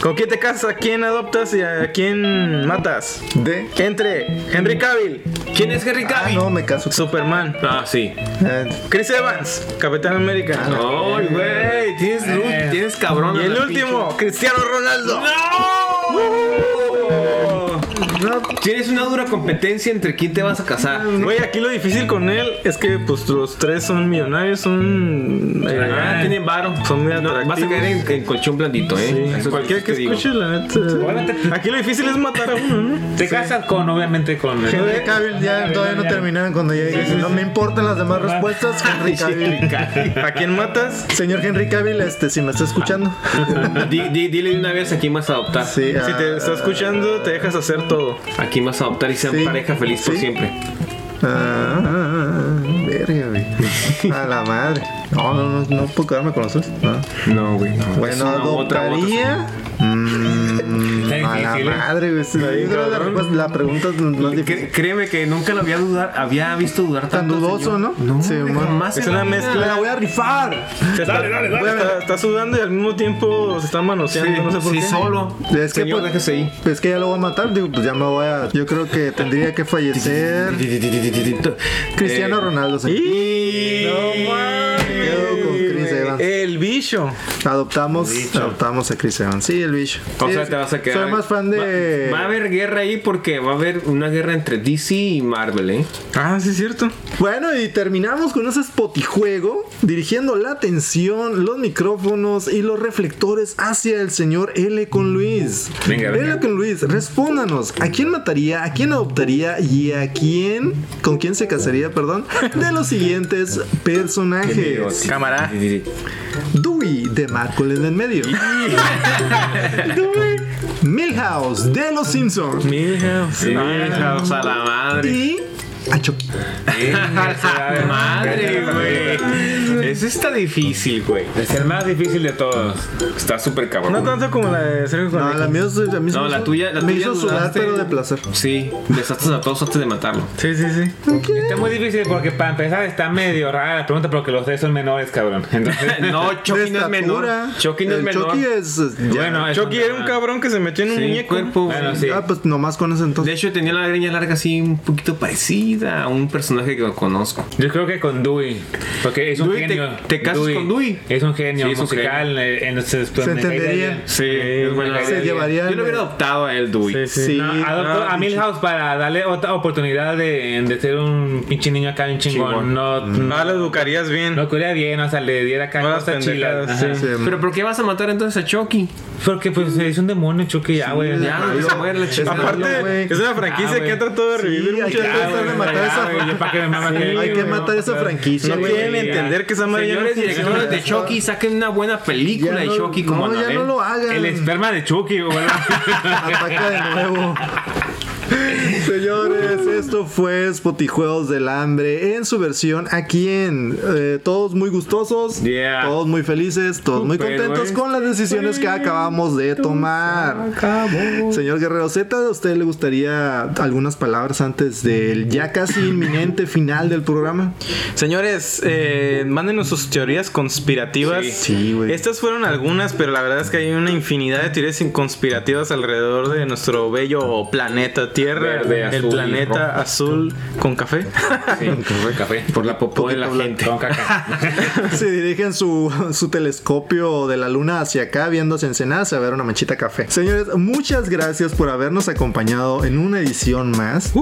¿Con quién te casas? ¿A quién adoptas y a quién matas? De. Entre Henry Cavill, ¿Quién es Henry Ah, Cavill? no, me caso. Superman, Ah, sí. Eh, Chris Evans, Capitán América. Ay, güey, tienes, Eh. tienes cabrón. Y el último, Cristiano Ronaldo. ¡No! No, Tienes una dura competencia entre quién te vas a casar. Güey, aquí lo difícil con él es que pues los tres son millonarios, son... eh, Ah, tienen varo. Son muy No, vas a caer en, en colchón blandito, ¿eh? Sí, cualquiera que digo. escuche, la neta. Aquí lo difícil es matar a uno, ¿no? Te casas con, obviamente, con. Henry Cavill ya todavía no terminaron cuando ya dije, no me importan las demás respuestas, Henry Cavill. ¿A quién matas? Señor Henry Cavill, este, si me está escuchando. Di- di- dile de una vez a quién vas a adoptar. Sí, Si te está escuchando, te dejas hacer todo. A quién vas a adoptar y sean Sí. pareja feliz por siempre. ah, ah, verga, güey. A la madre. No, no, no, no puedo quedarme con los tres. No. Güey. no. Bueno, otra adoptaría. Mm, Está a la difícil, ¿eh? madre, güey. Sí, la, pregunta es más difícil. Créeme que nunca lo había dudar, había visto dudar Tan tanto. dudoso, señor. ¿no? No, Sí, jamás Es una mezcla. Me la voy a rifar. Se está, está, está sudando y al mismo tiempo se está manoseando, no sé por sí, qué. solo. Es que, Señor, pues, ahí. Es que ya lo voy a matar, digo, pues ya me voy a. Yo creo que tendría que fallecer Cristiano Eh, Ronaldo. señor. Y... Me quedo con Chris Evans. El bicho. Adoptamos, adoptamos a Chris Evans. Sí, el bicho. O Sí, sea, te vas a quedar. Soy más fan de. Va, va a haber guerra ahí porque va a haber una guerra entre DC y Marvel, ¿eh? Ah, sí es cierto. Bueno, y terminamos con ese spotijuego, dirigiendo la atención, los micrófonos y los reflectores hacia el señor L con Luis. Venga, venga. L con Luis, respóndanos, ¿a quién mataría, a quién adoptaría y a quién, con quién se casaría, perdón, de los siguientes personajes? Cámara. Dewey de Marcoles en medio. Dewey. Milhouse de los Simpsons. Milhouse. Milhouse a la madre. Y a Chucky. madre, güey. Ese está difícil, güey. Es el más difícil de todos. Está súper cabrón. No tanto como la de Sergio No, la mía es- a mí se No, la tuya- la me tuya hizo sudar, dudaste. pero de placer. Sí, besaste a todos antes de matarlo. Sí, sí, sí. Está muy difícil porque para empezar está medio rara la pregunta porque los tres son menores, cabrón. Entonces, No, Chucky De no es menor. Chucky no es menor. Chucky es. es- ya. bueno, es Chucky era un cabrón que se metió en un Sí, muñeco. cuerpo. Bueno, sí. Ah, pues nomás con ese De entonces. hecho, tenía la greña larga así, un poquito parecida a un personaje que conozco. Yo creo que con Dewey. Porque es un Dewey, ¿te- genio. te casas con Dewey? Es un genio Sí, es un musical. En, en, Se entendería. Sí, es buena Se idea. llevarían- Yo lo hubiera adoptado a él, Dewey. Sí, sí. Sí. No, adoptó Ah, a Milhouse para darle otra oportunidad de, de ser un pinche niño acá bien chingón. Chingón. No, no, Ah, lo educarías bien. no curía bien, o sea, le diera acá No cosas chilas. sí. Pero ¿por qué vas a matar entonces a Chucky? Porque pues es un demonio, Chucky, ya, güey. Ya. Aparte, es una franquicia Ah, que ha tratado de revivir Sí, matar esa que- hay que matar esa franquicia, No quieren entender que esa madre ya no Señores directores de Chucky, saquen una buena película de Chucky como no, ya no lo hagan. El esperma de Chucky, güey. Ataca de nuevo. Señores, esto fue Spotijuegos del Hambre en su versión aquí en eh, todos muy gustosos, Yeah. todos muy felices, todos muy contentos con las decisiones que acabamos de tomar. Señor Guerrero Z, ¿a usted le gustaría algunas palabras antes del ya casi inminente final del programa? Señores, eh, mándenos sus teorías conspirativas. Sí. Sí, güey. Estas fueron algunas, pero la verdad es que hay una infinidad de teorías conspirativas alrededor de nuestro bello planeta Tierra. Verde, el azul y planeta azul con café. Sí, café. Por la popó de la gente. Con caca. Se dirigen su, su telescopio de la luna hacia acá, viendo hacia Ensenada, a ver una manchita café. Señores, muchas gracias por habernos acompañado en una edición más.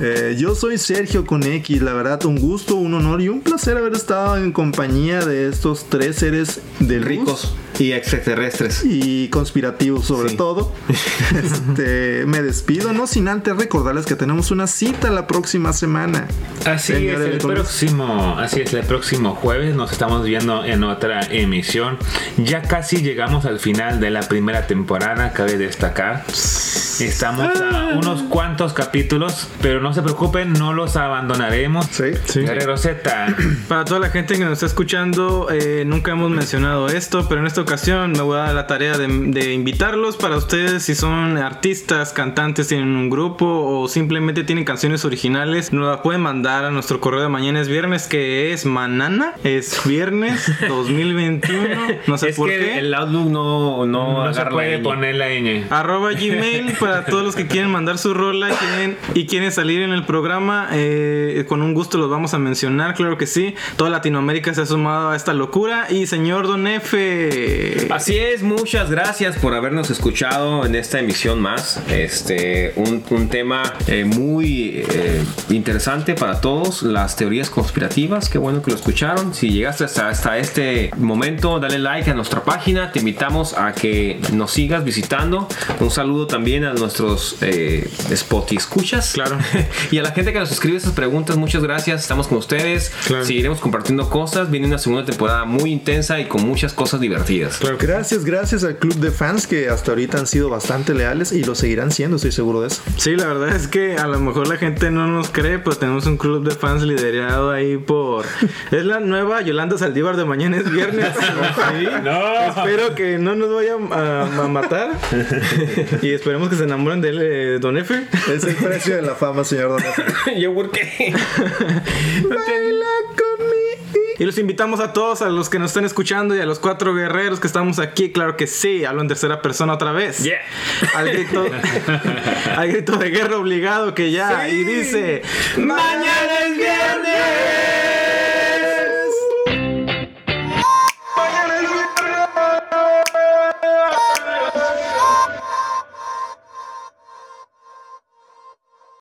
Eh, yo soy Sergio con X, la verdad, un gusto, un honor y un placer haber estado en compañía de estos tres seres de luz Ricos y extraterrestres. y conspirativos sobre Sí. todo. Este, me despido, no sin antes recordarles que tenemos una cita la próxima semana. Así Señor es, el próximo, así es, el próximo jueves nos estamos viendo en otra emisión. Ya casi llegamos al final de la primera temporada, cabe destacar. Estamos a unos cuantos capítulos, pero no se preocupen, no los abandonaremos. Sí, Sí. Guerrero Z, Para toda la gente que nos está escuchando, eh, nunca hemos mencionado esto, pero en esta ocasión me voy a dar la tarea de, de invitarlos para ustedes si son artistas, cantantes, tienen un grupo o simplemente tienen canciones originales, nos la pueden mandar a nuestro correo de mañana es viernes que es manana, es viernes 2021, no sé Es por que qué. el Outlook no, no, no se agarra puede la poner la ñ. Arroba Gmail para para todos los que quieren mandar su rola quieren, y quieren salir en el programa. eh, con un gusto los vamos a mencionar, claro que sí. Toda Latinoamérica se ha sumado a esta locura. Y señor Don F. Así es, muchas gracias por habernos escuchado en esta emisión más. Este, un, un tema eh, muy eh, interesante para todos, las teorías conspirativas. Qué bueno que lo escucharon. Si llegaste hasta, hasta este momento, dale like a nuestra página. Te invitamos a que nos sigas visitando. Un saludo también a nuestros eh, Spotify escuchas. Claro. y a la gente que nos escribe esas preguntas, muchas gracias. Estamos con ustedes. Claro. Seguiremos compartiendo cosas. Viene una segunda temporada muy intensa y con muchas cosas divertidas. Claro Gracias, gracias al club de fans que hasta ahorita han sido bastante leales y lo seguirán siendo, estoy seguro de eso. Sí, la verdad es que a lo mejor la gente no nos cree, pero tenemos un club de fans liderado ahí por... Es la nueva Yolanda Saldívar de mañana es viernes. Sí. No. Espero que no nos vayan a, a matar. y esperemos que se enamoren de él, eh, Don F. Es el precio de la fama, señor Don F. ¿Yo por qué? Y los invitamos a todos, a los que nos están escuchando y a los cuatro guerreros que estamos aquí, claro que sí, hablo en tercera persona otra vez. Yeah. Al grito, al grito de guerra obligado que ya. Y dice: ¡Mañana es viernes!